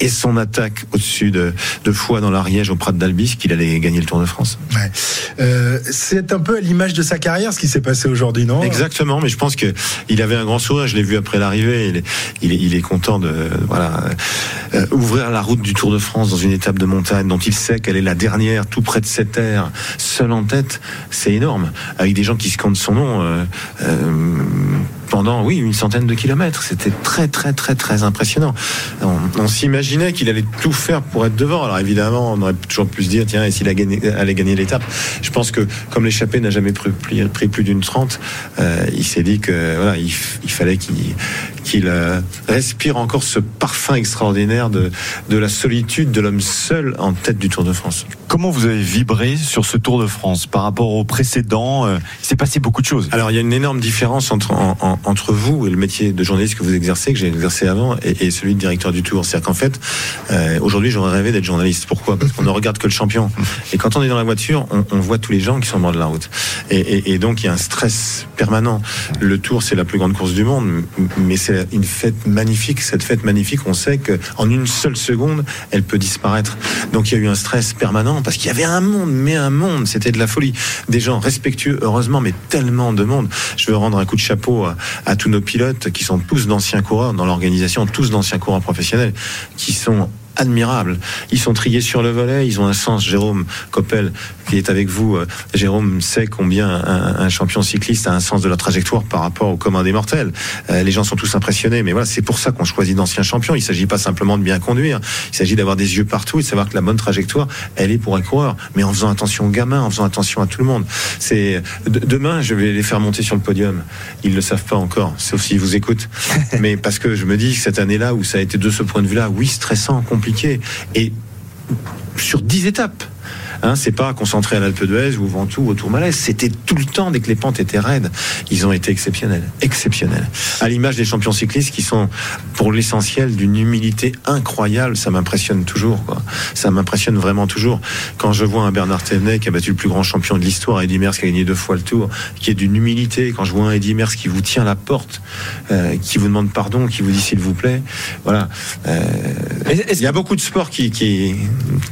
et son attaque au-dessus de, de Foix dans l'Ariège au Prat d'Albis qu'il allait gagner le Tour de France. Ouais. Euh, c'est un peu à l'image de sa carrière ce qui s'est passé aujourd'hui, non? Exactement, mais je pense que il avait un grand sourire. Je l'ai vu après l'arrivée. Il est, il est, il est content de voilà euh, ouvrir la route du Tour de France dans une étape de montagne dont il sait qu'elle est la dernière, tout près de cette terre, seul en tête. C'est énorme, avec des gens qui scandent son nom. euh, pendant oui une centaine de kilomètres, c'était très très très très impressionnant. On, on s'imaginait qu'il allait tout faire pour être devant. Alors évidemment, on aurait toujours pu se dire tiens, et s'il allait gagner l'étape? Je pense que comme l'échappée n'a jamais pris, plus d'une 30, euh, il s'est dit que voilà, il, fallait qu'il qu'il euh, respire encore ce parfum extraordinaire de, de la solitude de l'homme seul en tête du Tour de France. Comment vous avez vibré sur ce Tour de France par rapport au précédent euh, Il s'est passé beaucoup de choses. Alors il y a une énorme différence entre, en- en- entre vous et le métier de journaliste que vous exercez, que j'ai exercé avant, et, celui de directeur du Tour. C'est-à-dire qu'en fait, euh, aujourd'hui j'aurais rêvé d'être journaliste. Pourquoi? Parce qu'on ne regarde que le champion. Et quand on est dans la voiture, on, on voit tous les gens qui sont au bord de la route. Et, et- et donc il y a un stress permanent. Le Tour, c'est la plus grande course du monde, mais c'est une fête magnifique. Cette fête magnifique, on sait qu'en une seule seconde, elle peut disparaître. Donc il y a eu un stress permanent parce qu'il y avait un monde, mais un monde, c'était de la folie. Des gens respectueux, heureusement, mais tellement de monde. Je veux rendre un coup de chapeau à, à tous nos pilotes qui sont tous d'anciens coureurs dans l'organisation, tous d'anciens coureurs professionnels, qui sont admirables. Ils sont triés sur le volet, ils ont un sens. Jérôme Coppel, qui est avec vous, euh, Jérôme sait combien un, un champion cycliste a un sens de la trajectoire par rapport au commun des mortels. Euh, les gens sont tous impressionnés, mais voilà, c'est pour ça qu'on choisit d'anciens champions. Il s'agit pas simplement de bien conduire, il s'agit d'avoir des yeux partout et de savoir que la bonne trajectoire, elle est pour un coureur, mais en faisant attention aux gamins, en faisant attention à tout le monde. C'est de- demain, je vais les faire monter sur le podium. Ils le savent pas encore, sauf s'ils vous écoutent. mais parce que je me dis que cette année-là, où ça a été de ce point de vue-là, oui, stressant, compliqué, et sur 10 étapes. Hein, c'est pas concentré à l'Alpe d'Huez ou Ventoux ou au Tourmalet. C'était tout le temps dès que les pentes étaient raides. Ils ont été exceptionnels, exceptionnels. À l'image des champions cyclistes qui sont, pour l'essentiel, d'une humilité incroyable. Ça m'impressionne toujours. Quoi. Ça m'impressionne vraiment toujours. Quand je vois un Bernard Thévenet qui a battu le plus grand champion de l'histoire, Eddy Merckx qui a gagné deux fois le Tour, qui est d'une humilité. Quand je vois un Eddy Merckx qui vous tient la porte, euh, qui vous demande pardon, qui vous dit s'il vous plaît, voilà. Euh, il y a beaucoup de sports qui, qui,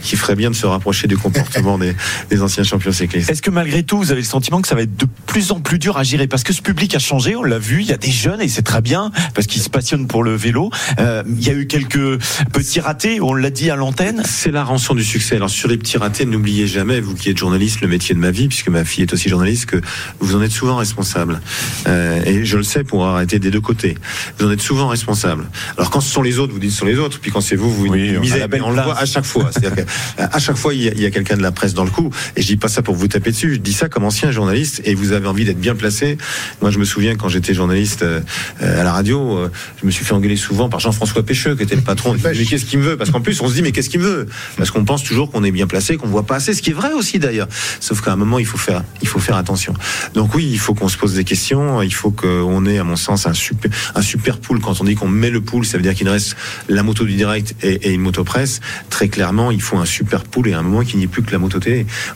qui feraient bien de se rapprocher du comportement des, des anciens champions cyclistes. Est-ce que malgré tout, vous avez le sentiment que ça va être de plus en plus dur à gérer? Parce que ce public a changé, on l'a vu, il y a des jeunes et c'est très bien, parce qu'ils se passionnent pour le vélo. Euh, il y a eu quelques petits ratés, on l'a dit à l'antenne. C'est la rançon du succès. Alors sur les petits ratés, n'oubliez jamais, vous qui êtes journaliste, le métier de ma vie, puisque ma fille est aussi journaliste, que vous en êtes souvent responsable. Euh, et je le sais pour arrêter des deux côtés. Vous en êtes souvent responsable. Alors quand ce sont les autres, vous dites ce sont les autres, puis quand c'est vous, vous Oui, on misez. la belle Mais on le voit à chaque fois. C'est-à-dire qu'à chaque fois, il y a, il y a quelqu'un de la presse dans le coup. Et je dis pas ça pour vous taper dessus. Je dis ça comme ancien journaliste. Et vous avez envie d'être bien placé. Moi, je me souviens quand j'étais journaliste euh, à la radio, euh, je me suis fait engueuler souvent par Jean-François Pêcheux, qui était le patron. Mais qu'est-ce qu'il me veut? Parce qu'en plus, on se dit, mais qu'est-ce qu'il me veut? Parce qu'on pense toujours qu'on est bien placé, qu'on voit pas assez. Ce qui est vrai aussi d'ailleurs. Sauf qu'à un moment, il faut faire, il faut faire attention. Donc oui, il faut qu'on se pose des questions. Il faut qu'on ait, à mon sens, un super, un super pool. Quand on dit qu'on met le pool, ça veut dire qu'il reste la moto du direct et, et une moto presse. Très clairement, il faut un super pool et à un moment qu'il n'y ait plus que la moto.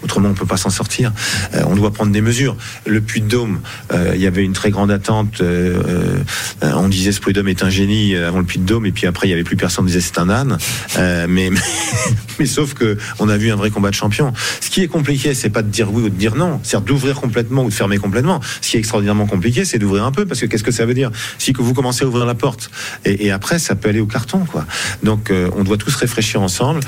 Autrement, on peut pas s'en sortir. Euh, on doit prendre des mesures. Le Puy de Dôme, euh, il y avait une très grande attente. euh, on disait ce Puy de Dôme est un génie avant le Puy de Dôme, et puis après il y avait plus personne qui disait c'est un âne. Mais, mais sauf que on a vu un vrai combat de champion. Ce qui est compliqué, c'est pas de dire oui ou de dire non, c'est d'ouvrir complètement ou de fermer complètement. Ce qui est extraordinairement compliqué, c'est d'ouvrir un peu, parce que qu'est-ce que ça veut dire? Si que vous commencez à ouvrir la porte, et, après ça peut aller au carton, quoi. Donc on doit tous réfléchir ensemble.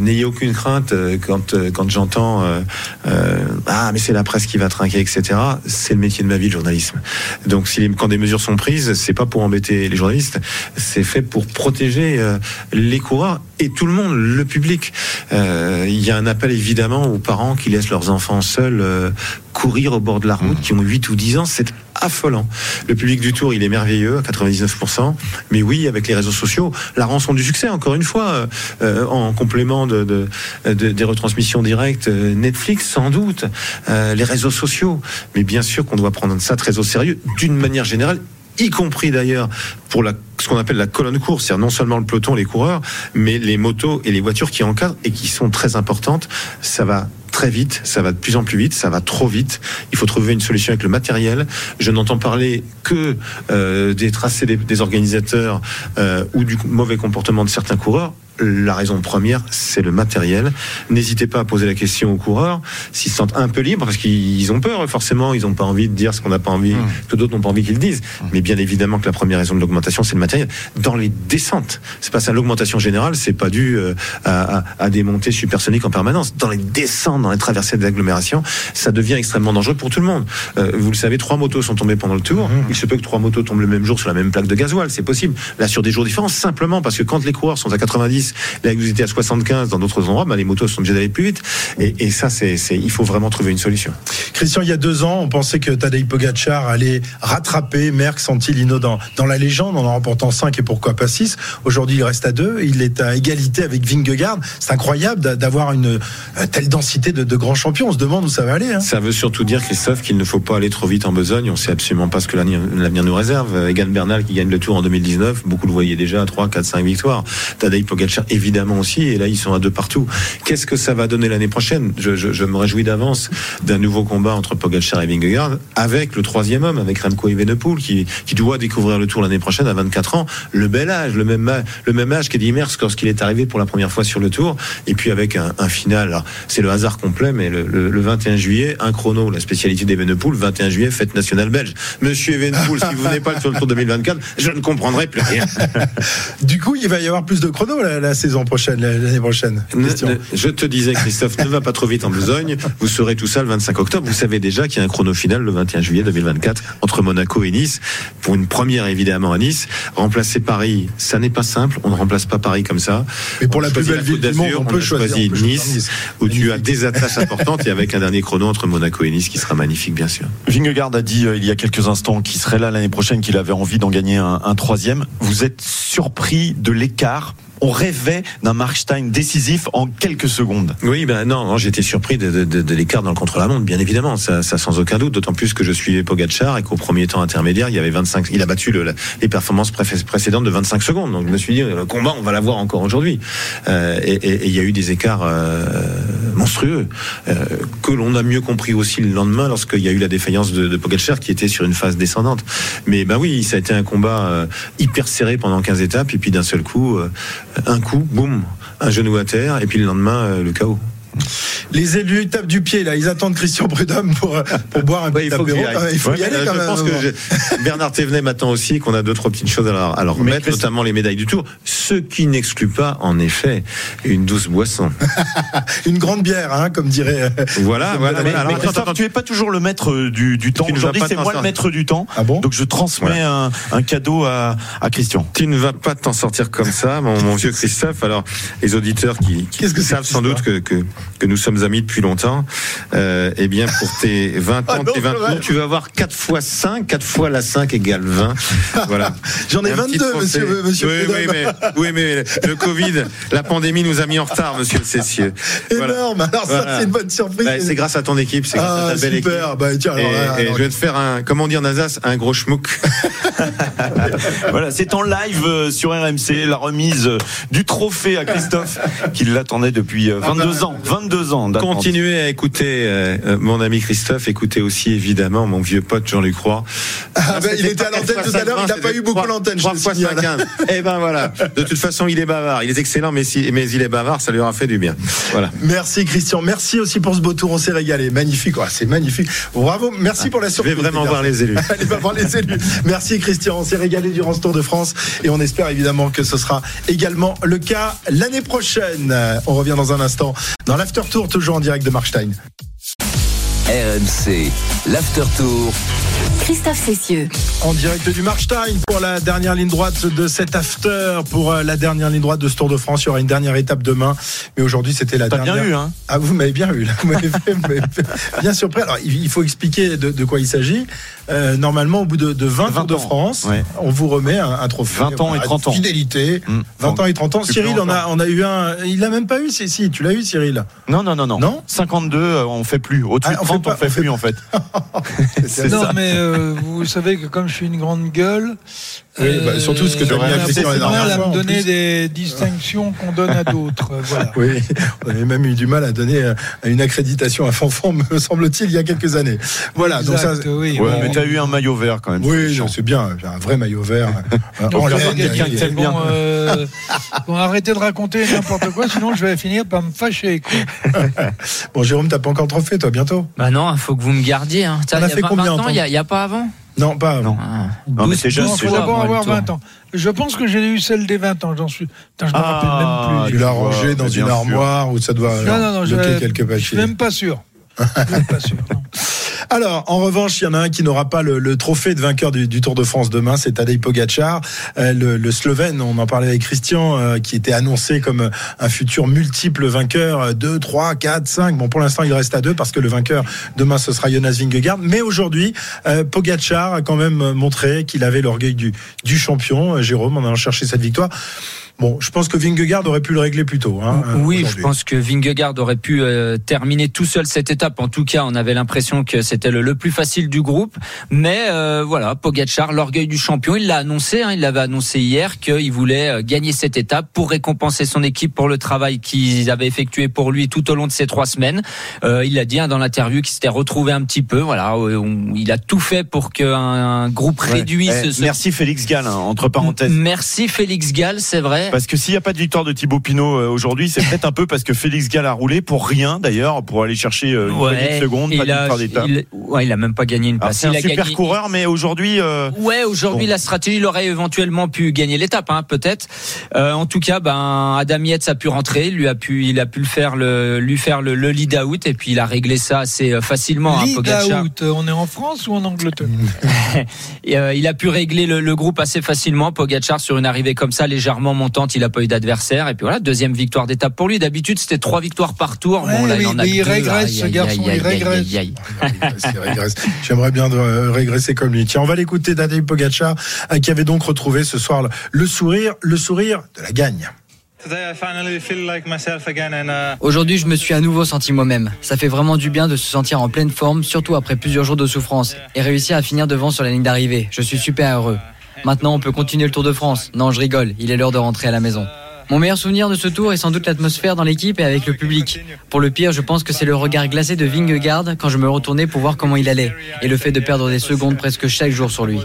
N'ayez aucune crainte quand euh, quand j'entends euh, euh, ah mais c'est la presse qui va trinquer, etc. C'est le métier de ma vie, le journalisme. Donc si les- quand des mesures sont prises, c'est pas pour embêter les journalistes, c'est fait pour protéger les coureurs et tout le monde, le public. Il y a un appel évidemment aux parents qui laissent leurs enfants seuls courir au bord de la route, qui ont 8 ou 10 ans, c'est affolant. Le public du Tour, il est merveilleux à 99%, mais oui, avec les réseaux sociaux, la rançon du succès, encore une fois, euh, euh, en complément de, de- de- des retransmissions directes, euh, Netflix sans doute, les réseaux sociaux, mais bien sûr qu'on doit prendre ça très au sérieux, d'une manière générale, y compris d'ailleurs pour la, ce qu'on appelle la colonne course, c'est-à-dire non seulement le peloton, les coureurs, mais les motos et les voitures qui encadrent et qui sont très importantes. Ça va très vite, ça va de plus en plus vite, ça va trop vite. Il faut trouver une solution avec le matériel. Je n'entends parler que euh, des tracés des, organisateurs euh, ou du mauvais comportement de certains coureurs. La raison première, c'est le matériel. N'hésitez pas à poser la question aux coureurs s'ils se sentent un peu libres, parce qu'ils ont peur, forcément, ils n'ont pas envie de dire ce qu'on n'a pas envie, que d'autres n'ont pas envie qu'ils disent. Mais bien évidemment que la première raison de l'augmentation, c'est le matériel. Dans les descentes, c'est pas ça. L'augmentation générale, c'est pas dû euh, à, à- à des montées supersoniques en permanence. Dans les descentes, dans les traversées d'agglomération, ça devient extrêmement dangereux pour tout le monde. Euh, vous le savez, trois motos sont tombées pendant le tour. Il se peut que trois motos tombent le même jour sur la même plaque de gasoil, c'est possible. Là, sur des jours différents, simplement parce que quand les coureurs sont à 90 70, là vous étiez à 75 dans d'autres endroits, bah, les motos sont obligées d'aller plus vite. Et, et ça, c'est, il faut vraiment trouver une solution. Christian, il y a deux ans, on pensait que Tadej Pogacar allait rattraper Merckx, Santilino dans, dans la légende en en remportant 5 et pourquoi pas 6. Aujourd'hui, il reste à 2. Il est à égalité avec Vingegaard. C'est incroyable d'a- d'avoir une euh, telle densité de, de grands champions. On se demande où ça va aller. hein. Ça veut surtout dire, Christophe, qu'il ne faut pas aller trop vite en besogne. On sait absolument pas ce que l'avenir nous réserve. Egan Bernal qui gagne le Tour en 2019, beaucoup le voyaient déjà à 3, 4, 5 victoires. Tadej Pogacar évidemment aussi, et là ils sont à deux partout. Qu'est-ce que ça va donner l'année prochaine? Je, me réjouis d'avance d'un nouveau combat entre Pogacar et Vingegaard, avec le troisième homme, avec Remco Evenepoel, qui, qui doit découvrir le Tour l'année prochaine à 24 ans. Le bel âge, le même, âge- le même âge qu'Eddie Merckx lorsqu'il est arrivé pour la première fois sur le Tour, et puis avec un, final. C'est le hasard complet, mais le, le- le 21 juillet, un chrono, la spécialité d'Evenepoel, 21 juillet, fête nationale belge. Monsieur Evenepoel, si vous venez pas sur le Tour 2024, je ne comprendrai plus rien. Du coup, il va y avoir plus de chronos la, la saison prochaine, l'année prochaine. Ne- Christian. ne- je te disais, Christophe, ne va pas trop vite en besogne. Vous saurez tout ça le 25 octobre. Vous savez déjà qu'il y a un chrono final le 21 juillet 2024 entre Monaco et Nice. Pour une première, évidemment, à Nice. Remplacer Paris, ça n'est pas simple. On ne remplace pas Paris comme ça. Mais pour On la plus belle ville Côte du monde, d'Azur, on peut choisir, on peut Nice, Nice. où tu as des attaches importantes et avec un dernier chrono entre Monaco et Nice qui sera magnifique, bien sûr. Vingegaard a dit euh, il y a quelques instants qu'il serait là l'année prochaine, qu'il avait envie d'en gagner un, un troisième. Vous êtes surpris de l'écart On rêvait d'un Markstein décisif en quelques secondes. Oui, ben non, non, j'étais surpris de, de- de- de l'écart dans le contre-la-montre, bien évidemment, ça, ça sans aucun doute. D'autant plus que je suivais Pogacar et qu'au premier temps intermédiaire, il y avait 25, il a battu le- les performances pré- précédentes de 25 secondes. Donc je me suis dit, le combat, on va l'avoir encore aujourd'hui. Euh, et il y a eu des écarts euh, monstrueux euh, que l'on a mieux compris aussi le lendemain lorsqu'il y a eu la défaillance de, de Pogacar qui était sur une phase descendante. Mais ben oui, ça a été un combat euh, hyper serré pendant 15 étapes et puis d'un seul coup, euh, un coup, boum, un genou à terre et puis le lendemain, euh, le chaos. Les élus tapent du pied là, ils attendent Christian Prudhomme pour, pour boire un petit il faut apéro. Ah, Il faut Ouais, y aller euh, quand je même. pense que j'ai- Bernard Thévenet m'attend aussi qu'on a deux trois petites choses à leur, à leur remettre, Christ- notamment les médailles du Tour, ce qui n'exclut pas en effet une douce boisson. Une grande bière, hein, comme dirait. euh, Voilà, voilà. Mais, Alors, mais attends, Christophe, attends, tu es pas toujours le maître euh, du, du temps. Aujourd'hui, c'est moi le maître du temps. Ah bon? Donc je transmets un, un cadeau à, à Christian. tu ne vas pas t'en sortir comme ça, mon, mon vieux Christophe. Alors, les auditeurs qui, que savent sans doute que, que, que nous sommes amis depuis longtemps, euh, eh bien, pour tes 20 Ah ans, non, tes 20 c'est vrai. ans, tu vas avoir 4 fois 5, 4 fois la 5 égale 20. Voilà. J'en ai Un petit 22, trophée. monsieur, monsieur oui, oui, mais, oui, mais le Covid, la pandémie nous a mis en retard, monsieur Cessieux. Voilà. Énorme. Alors ça, Voilà. c'est une bonne surprise. Bah, c'est grâce à ton équipe, c'est grâce Ah, à ta belle super. équipe. Bah, tiens, Et, alors, là, et alors, je vais te faire un, comment dire, Nazas, un gros schmouk. Voilà, c'est en live euh, sur RMC la remise euh, du trophée à Christophe qui l'attendait depuis euh, 22 ans. 22 ans. d'attente. Continuez à écouter euh, euh, mon ami Christophe, écoutez aussi évidemment mon vieux pote Jean-Luc Roy. Ah, bah, il était à l'antenne tout à l'heure, il n'a pas eu beaucoup l'antenne, je trois le fois signale. 15. Eh ben voilà. De toute façon, il est bavard. Il est excellent, mais, si, mais il est bavard, ça lui aura fait du bien. Voilà. Merci Christian, merci aussi pour ce beau tour, on s'est régalé, magnifique, Ouais, c'est magnifique. Bravo, merci pour la Je surprise. vais vraiment voir les élus. Allez va voir les élus. Merci Christian, on s'est régalé durant ce Tour de France et on espère évidemment que ce sera également le cas l'année prochaine. On revient dans un instant dans l'After Tour, toujours en direct de Markstein. RMC, l'after tour. Christophe Cessieux. En direct du Markstein pour la dernière ligne droite de cet after, pour euh, la dernière ligne droite de ce Tour de France. Il y aura une dernière étape demain, mais aujourd'hui c'était la T'as dernière. bien eu, hein? Ah, vous m'avez bien eu, là. Vous m'avez fait- vous m'avez fait bien surpris. Alors, il faut expliquer de, de quoi il s'agit. Euh, normalement, au bout de, de 20, 20 Tours de. France, Ouais. on vous remet un, un trophée. 20 ans et Voilà, 30 ans. Fidélité. Mmh. 20 ans et 30 ans. Cyril, on a, on a eu un. Il l'a même pas eu, si, si, tu l'as eu, Cyril. Non, non, non, non. Non? 52, euh, on fait plus. Au-dessus Ah, de on 30, fait pas- on fait on fait plus en fait. C'est non, ça. mais euh, vous savez que comme je suis une grande gueule. Oui, bah, surtout ce que tu as on mis a beaucoup la de dernière mal à fois, donner des distinctions qu'on donne à d'autres. euh, Voilà. Oui, on avait même eu du mal à donner euh, une accréditation à Fanfan, me semble-t-il, il y a quelques années. Voilà, donc ça. Oui, Ouais, bon. mais t'as eu un maillot vert quand même. Oui, c'est bien, un vrai maillot vert. Euh, Donc, en. Bon, euh, bon, arrêtez de raconter n'importe quoi, sinon je vais finir par me fâcher. Quoi. Bon, Jérôme, t'as pas encore de trophée, toi, bientôt? Bah non, il faut que vous me gardiez. Hein. On a fait 20 combien, il n'y a, pas avant Non, pas avant. Ah, Non, mais 12, c'est jeune, Il 12 c'est faut d'abord avoir tour. 20 ans. Je pense que j'ai eu celle des 20 ans, j'en suis. Putain, je me Ah, rappelle même Tu plus. l'as vois, rangé dans une sûr. armoire où ça doit Non, non, non, je bloquer quelques papiers. même. Je suis même pas sûr. Alors, en revanche, il y en a un qui n'aura pas le, le trophée de vainqueur du, du Tour de France demain, c'est Tadej Pogacar, euh, le, le Slovène. On en parlait avec Christian, euh, qui était annoncé comme un futur multiple vainqueur, 2, 3, 4, 5. Bon, pour l'instant, il reste à deux parce que le vainqueur demain, ce sera Jonas Vingegaard. Mais aujourd'hui, euh, Pogacar a quand même montré qu'il avait l'orgueil du, du champion. Euh, Jérôme, en allant chercher cette victoire. Bon, je pense que Vingegaard aurait pu le régler plus tôt. Hein, oui, je pense que Vingegaard aurait pu euh, terminer tout seul cette étape. En tout cas, on avait l'impression que c'était le, le, plus facile du groupe. Mais euh, voilà, Pogacar, l'orgueil du champion, il l'a annoncé. Hein, il l'avait annoncé hier qu'il voulait euh, gagner cette étape pour récompenser son équipe pour le travail qu'ils avaient effectué pour lui tout au long de ces trois semaines. Euh, il a dit hein, dans l'interview qu'il s'était retrouvé un petit peu. Voilà, on, il a tout fait pour qu'un un groupe Ouais. réduit. Eh, se, se- Merci Félix Gall, hein, entre parenthèses. Merci Félix Gall, c'est vrai. Parce que s'il n'y a pas de victoire de Thibaut Pinot euh, aujourd'hui, c'est peut-être un peu parce que Félix Gall a roulé pour rien d'ailleurs, pour aller chercher euh, une poignée de secondes, pas de victoire d'étape. il, ouais, il a même pas gagné une place. C'est un Il a super gagné- coureur, mais aujourd'hui. euh, Ouais, aujourd'hui Bon. la stratégie il aurait éventuellement pu gagner l'étape, hein, peut-être. Euh, en tout cas, ben Adam Yates a pu rentrer, il lui a pu, il a pu le faire le, lui faire le, le lead out et puis il a réglé ça assez euh, facilement. hein, Lead Pogacar. out, on est en France ou en Angleterre Et, euh, il a pu régler le, le groupe assez facilement. Pogacar sur une arrivée comme ça, légèrement montante, il a pas eu d'adversaire. Et puis voilà, deuxième victoire d'étape pour lui. D'habitude, c'était trois victoires par tour. Ouais, bon, là, mais- il en a mais que il régresse, ce garçon, il régresse. Régresse. J'aimerais bien euh, régresser comme lui. Tiens, on va l'écouter Tadej Pogacar, euh, qui avait donc retrouvé ce soir le- le sourire, le sourire de la gagne. Aujourd'hui, je me suis à nouveau senti moi-même. Ça fait vraiment du bien de se sentir en pleine forme, surtout après plusieurs jours de souffrance, et réussir à finir devant sur la ligne d'arrivée. Je suis super heureux. Maintenant, on peut continuer le Tour de France. Non, je rigole, il est l'heure de rentrer à la maison. Mon meilleur souvenir de ce tour est sans doute l'atmosphère dans l'équipe et avec le public. Pour le pire, je pense que c'est le regard glacé de Vingegaard quand je me retournais pour voir comment il allait, et le fait de perdre des secondes presque chaque jour sur lui.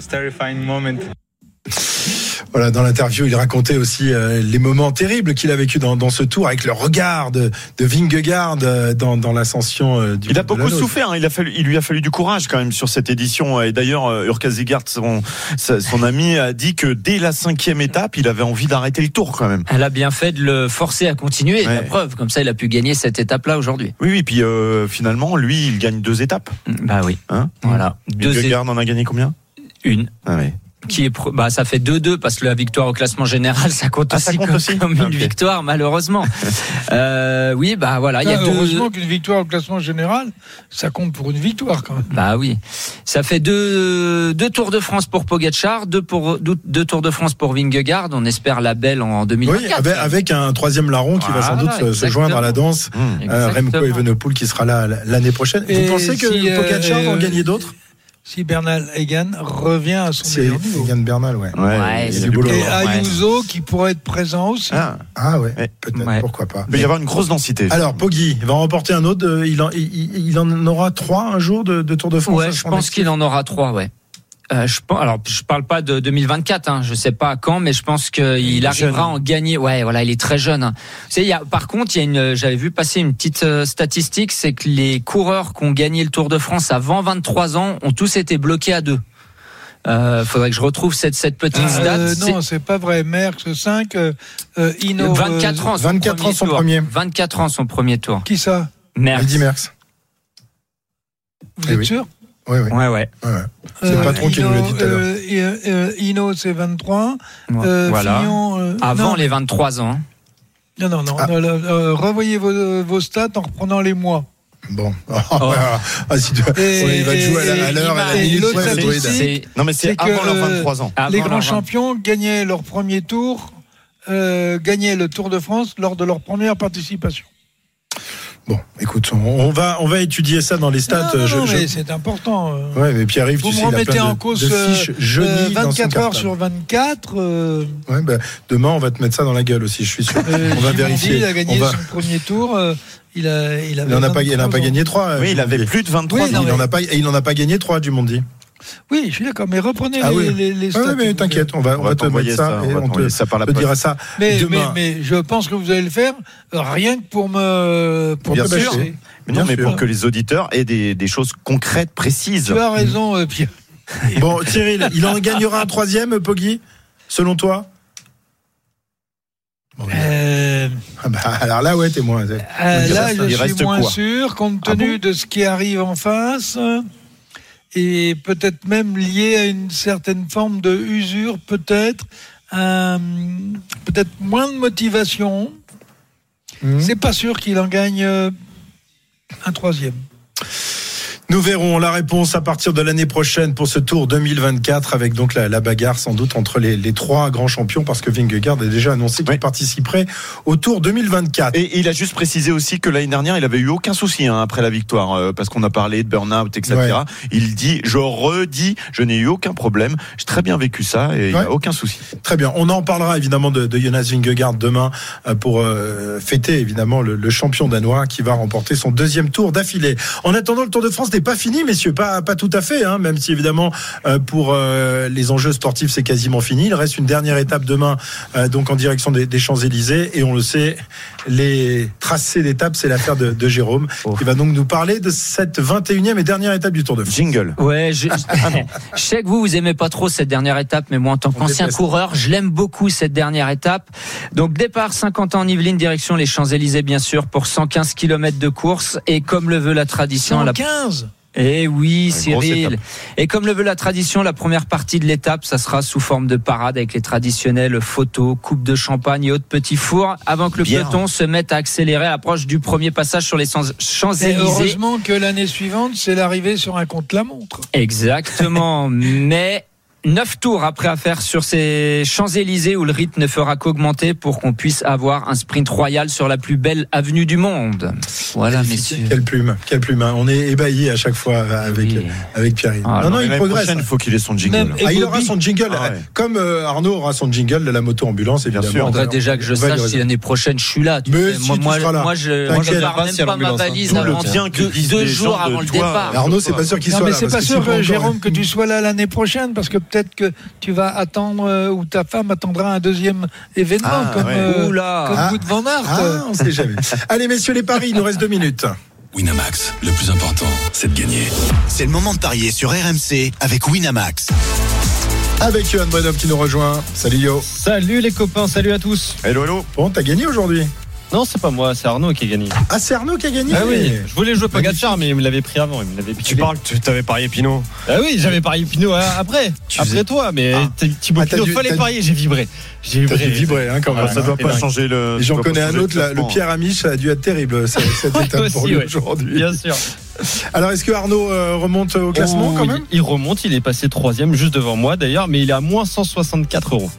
Voilà, dans l'interview, il racontait aussi euh, les moments terribles qu'il a vécu dans, dans ce tour avec le regard de, de Vingegaard euh, dans, dans l'ascension euh, du Il a beaucoup souffert. hein. Il a fallu, il lui a fallu du courage quand même sur cette édition. Et d'ailleurs, euh, Urka Zegart, son, son ami, a dit que dès la cinquième étape, il avait envie d'arrêter le tour quand même. Elle a bien fait de le forcer à continuer. Ouais. La preuve, comme ça, il a pu gagner cette étape-là aujourd'hui. Oui, oui. Puis euh, finalement, lui, il gagne deux étapes. Bah oui. Hein Voilà. Deux Vingegaard en a gagné combien? Une. Ah ouais. Qui est bah ça fait 2-2 parce que la victoire au classement général ça compte Ah, aussi, ça compte comme, aussi comme une Ah, victoire malheureusement. euh, oui bah voilà il y a Ah, deux Heureusement qu'une victoire au classement général, ça compte pour une victoire quand même. bah oui ça fait deux deux tours de France pour Pogacar deux pour deux, deux tours de France pour Vingegaard on espère la belle en 2024. Oui, avec, avec un troisième larron qui va sans doute se- joindre à la danse. Mmh. Euh, Remco. Evenepoel qui sera là l'année prochaine. Et Vous pensez que si, euh, Pogacar va en euh, gagner d'autres? Si Bernal Egan revient à son C'est meilleur niveau. Egan Bernal, ouais. Ouais, il y a c'est du boulot. Et Ouais. Ayuso qui pourrait être présent aussi. Ah, Ah ouais, Ouais. peut-être, Ouais. pourquoi pas. il peut y avoir une grosse densité. Alors, Poggi va en remporter un autre. euh, Il en, il, il en aura trois un jour de, de Tour de France. Ouais, je pense qu'il en aura trois, ouais. Euh, je pense, alors je parle pas de 2024, hein, je sais pas quand, mais je pense qu'il arrivera jeune. à en gagner. Ouais, voilà, il est très jeune. hein. Vous savez, il y a, par contre, il y a une, j'avais vu passer une petite euh, statistique, c'est que les coureurs qui ont gagné le Tour de France avant 23 ans ont tous été bloqués à deux. Euh, faudrait que je retrouve cette cette petite stat. Euh, non, c'est pas vrai. Merckx 5, euh, euh, Hino. 24 euh, ans, son 24 ans son tour. premier. 24 ans son premier tour. Qui ça? Merckx. Merckx. Vous Eh êtes oui. sûr? Ouais, ouais. Ouais, ouais. ouais, ouais. C'est le patron qui nous l'a dit tout à l'heure. euh, euh, euh, Hino, c'est 23. Ouais, Euh, voilà. Fillon, euh, Avant non, les 23 ans. Non, non, non. Ah. euh, revoyez vos, vos stats en reprenant les mois. Bon. Ah, si tu- Et- Ouais, il va jouer à l'heure, à la et minute. l'autre ouais, statistique, Android. C'est- Non, mais c'est avant leurs euh, 23 ans. Les grands 20. champions gagnaient leur premier tour, euh, gagnaient le Tour de France lors de leur première participation. Bon, écoute, on, on va, on va étudier ça dans les stats. non, non, Je- non, je- mais c'est important. euh. Ouais, mais Pierre-Yves, Vous tu sais, me il a remettez plein en de, cause de euh, fiches euh, 24 heures sur 24. euh, Ouais, bah, demain, on va te mettre ça dans la gueule aussi, je suis sûr. euh, on va vérifier. Il a gagné On va- son premier tour. euh, il a, il n'en a pas, il a 23 pas gagné trois. Oui, il avait plus de 23 Oui, il mais- en a pas, et il en a pas gagné trois du Mondi. Oui, je suis d'accord, mais reprenez Ah les, oui. les, les stats. ouais, mais t'inquiète, on va, on On va va te mettre ça, et va on te, ça par la te dira ça Mais, mais, demain. mais je pense que vous allez le faire euh, rien que pour me. Pour Bien me sûr. bâcher. Mais non, Bien mais sûr. pour que les auditeurs aient des, des choses concrètes, précises. Tu as raison, euh, Pierre. Bon, Cyril, il en gagnera un troisième, Poggi, selon toi? Bon, Euh, ah bah, Alors là, ouais, t'es moins. euh, là, je suis moins quoi? sûr, compte Ah tenu de ce qui arrive en face. Et peut-être même lié à une certaine forme de usure, peut-être, un- peut-être moins de motivation. C'est pas sûr qu'il en gagne euh, un troisième. Nous verrons la réponse à partir de l'année prochaine pour ce Tour 2024 avec donc la, la bagarre sans doute entre les, les trois grands champions parce que Vingegaard a déjà annoncé qu'il participerait au Tour 2024. Et il a juste précisé aussi que l'année dernière, il avait eu aucun souci hein, après la victoire, euh, parce qu'on a parlé de burn-out, etc. Ouais. Il dit, je redis, je n'ai eu aucun problème, j'ai très bien vécu ça et il n'y a aucun souci. Très bien. On en parlera évidemment de, de Jonas Vingegaard demain euh, pour euh, fêter évidemment le, le champion danois qui va remporter son deuxième tour d'affilée. En attendant, le Tour de France n'est pas fini, messieurs, pas pas tout à fait, hein, même si évidemment euh, pour euh, les enjeux sportifs c'est quasiment fini. Il reste une dernière étape demain, euh, donc en direction des, des Champs Élysées, et on le sait, les tracés d'étapes c'est l'affaire de, de Jérôme, qui va donc nous parler de cette 21e et dernière étape du Tour de France. Jingle. Ouais, je, je sais que vous, vous aimez pas trop cette dernière étape, mais moi, en tant qu'ancien coureur, je l'aime beaucoup cette dernière étape. Donc, départ 50 ans en Yvelines, direction les Champs-Élysées, bien sûr, pour 115 km de course. Et comme le veut la tradition, la 115 Eh oui, Cyril. Et comme le veut la tradition, la première partie de l'étape, ça sera sous forme de parade avec les traditionnelles photos, coupe de champagne et autres petits fours, avant que le peloton se mette à accélérer à l'approche du premier passage sur les Champs- Et Champs-Élysées. heureusement que l'année suivante, c'est l'arrivée sur un compte-la-montre. Exactement. Mais neuf tours après à faire sur ces Champs-Élysées où le rythme ne fera qu'augmenter pour qu'on puisse avoir un sprint royal sur la plus belle avenue du monde. Voilà, messieurs. Quelle plume, quelle plume. hein. On est ébahis à chaque fois avec, Oui. avec Pierre. Ah, non, non, il progresse. prochaine, il faut qu'il ait son jingle. Même- Ah, il aura son jingle, Ah ouais. comme euh, Arnaud aura son jingle de la moto ambulance, Bien évidemment. sûr. Faudrait déjà que je On sache si l'année prochaine je suis là. Tu Mais sais. si, moi, tu moi, là. moi, je T'inquiète. je pas pars même pas ma valise avant bien que deux, jours avant le départ. Mais Arnaud, c'est pas sûr qu'il Non, soit mais là. c'est parce pas que sûr, euh, Jérôme, que tu sois là l'année prochaine, parce que peut-être que tu vas attendre, euh, ou ta femme attendra un deuxième événement, Ah, comme, ouais. euh, Oula. comme Ah. Van Aert. Ah, on sait jamais. Allez, messieurs les paris, il nous reste deux minutes. Winamax, le plus important, c'est de gagner. C'est le moment de parier sur RMC avec Winamax. Avec Johan Bonhomme qui nous rejoint. Salut Yo. Salut les copains, salut à tous. Hello, hello. Bon, t'as gagné aujourd'hui Non, c'est pas moi, c'est Arnaud qui a gagné. Ah, c'est Arnaud qui a gagné Ah oui, je voulais jouer Pogacar, mais il me l'avait pris avant, il me l'avait Tu parles, tu t'avais parié Pinot. Ah oui, j'avais parié Pinot hein, après, Tu après faisais- toi, mais Ah. Thibaut Ah, t'as Pinot, dû- fallait t'as- parier, j'ai vibré. J'ai T'as vibré. dû vibrer hein, quand même. Ça doit c'est pas dingue. changer le. Et ça j'en doit pas connais un changer autre, là, le classement. Pierre Amiche, ça a dû être terrible cette, cette étape pour Aussi, lui ouais. aujourd'hui. Bien sûr. Alors, est-ce que Arnaud euh, remonte au classement Oh, quand il- même il, remonte, il est passé troisième juste devant moi d'ailleurs, mais il est à moins 164 euros.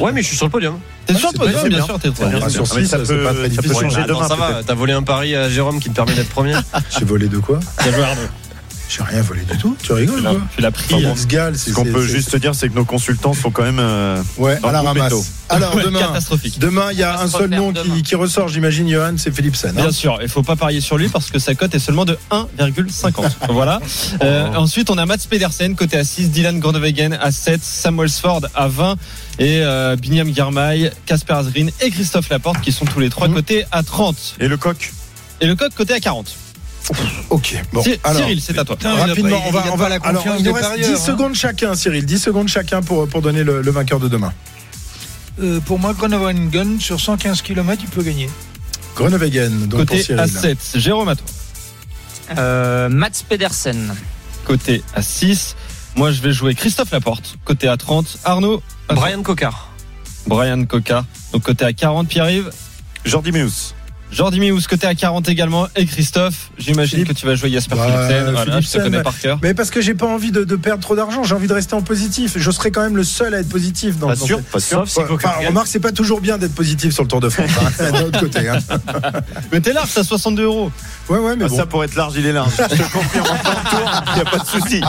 Ouais, mais je suis sur le podium. T'es Ouais, sûr c'est toi très bien, bien. sûr, t'es Ah, sur Ah, mais six, ça peut- pas très ça peut changer Ah, non, demain, ça va, t'as volé un pari à Jérôme qui te permet d'être premier. J'ai volé de quoi Bien joué Arnaud. J'ai rien volé du tout. Tu rigoles Tu quoi l'as- Tu l'as pris. Enfin, bon, ce gars, c'est Ce qu'on peut juste dire, c'est que nos consultants sont quand même. euh, Ouais, dans à la ramasse. Alors Ouais, demain, catastrophique. demain, il y a un se seul nom qui, qui ressort, j'imagine, Johan, c'est Philipsen. hein. Bien sûr, il faut pas parier sur lui parce que sa cote est seulement de 1,50. voilà. Euh, ensuite, on a Mats Pedersen côté à 6, Dylan Groenewegen à 7, Samuel Sword à 20 et euh, Binyam Girmay, Casper Asgreen et Christophe Laporte qui sont tous les trois Mhm. cotés à 30. Et le coq Et le coq côté à 40. Ok, bon. Alors, Cyril, c'est à toi. Putain, rapidement, on va, on pas va la alors, confiance il nous des reste parieurs, 10 hein. secondes chacun, Cyril. 10 secondes chacun pour, pour donner le, le vainqueur de demain. Euh, pour moi, Groenewegen, sur 115 km, il peut gagner. Groenewegen, donc pour Côté Cyril. à 7, Jérôme à toi. Euh, Mats Pedersen. Côté à 6, moi je vais jouer Christophe Laporte. Côté à 30, Arnaud. à. Brian Cocard. Brian Coca. Donc côté à 40, Pierre-Yves. Jordi Meus. Jordi Meus côté à 40 également et Christophe, j'imagine que tu vas jouer Jasper Bah, Philipsen. Voilà, je te connais mais- par cœur. Mais parce que j'ai pas envie de, de perdre trop d'argent, j'ai envie de rester en positif. Je serai quand même le seul à être positif dans Pas dans sûr, cette- pas sûr. Sauf Ouais, enfin, remarque, c'est pas toujours bien d'être positif sur le Tour de France. hein, D'un autre côté. hein. Mais t'es large, t'as 62 euros. Ouais, ouais, mais Ah, bon. Ça pour être large, il est large. Je te confirme il n'y a pas de souci.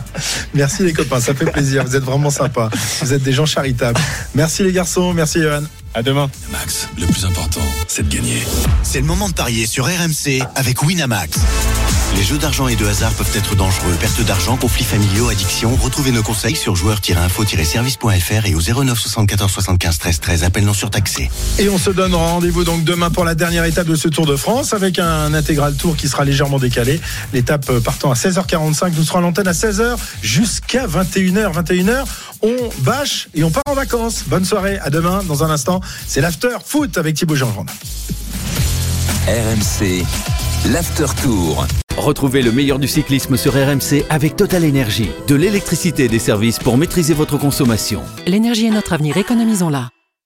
Merci les copains, ça fait plaisir. Vous êtes vraiment sympas. Vous êtes des gens charitables. Merci les garçons, merci Johan. À demain. Max, le plus important, c'est de gagner. C'est le moment de parier sur RMC avec Winamax. Les jeux d'argent et de hasard peuvent être dangereux. Perte d'argent, conflits familiaux, addiction. Retrouvez nos conseils sur joueurs-info-service.fr et au 09 74 75 13 13. Appel non surtaxé. Et on se donne rendez-vous donc demain pour la dernière étape de ce Tour de France avec un intégral tour qui sera légèrement décalé. L'étape euh, partant à 16h45, nous serons à l'antenne à 16h jusqu'à 21h. 21h, on bâche et on part en vacances. Bonne soirée, à demain. Dans un instant, c'est l'after foot avec Thibaut Jean. RMC, l'after tour. Retrouvez le meilleur du cyclisme sur RMC avec Total Énergie. De l'électricité et des services pour maîtriser votre consommation. L'énergie est notre avenir, économisons-la.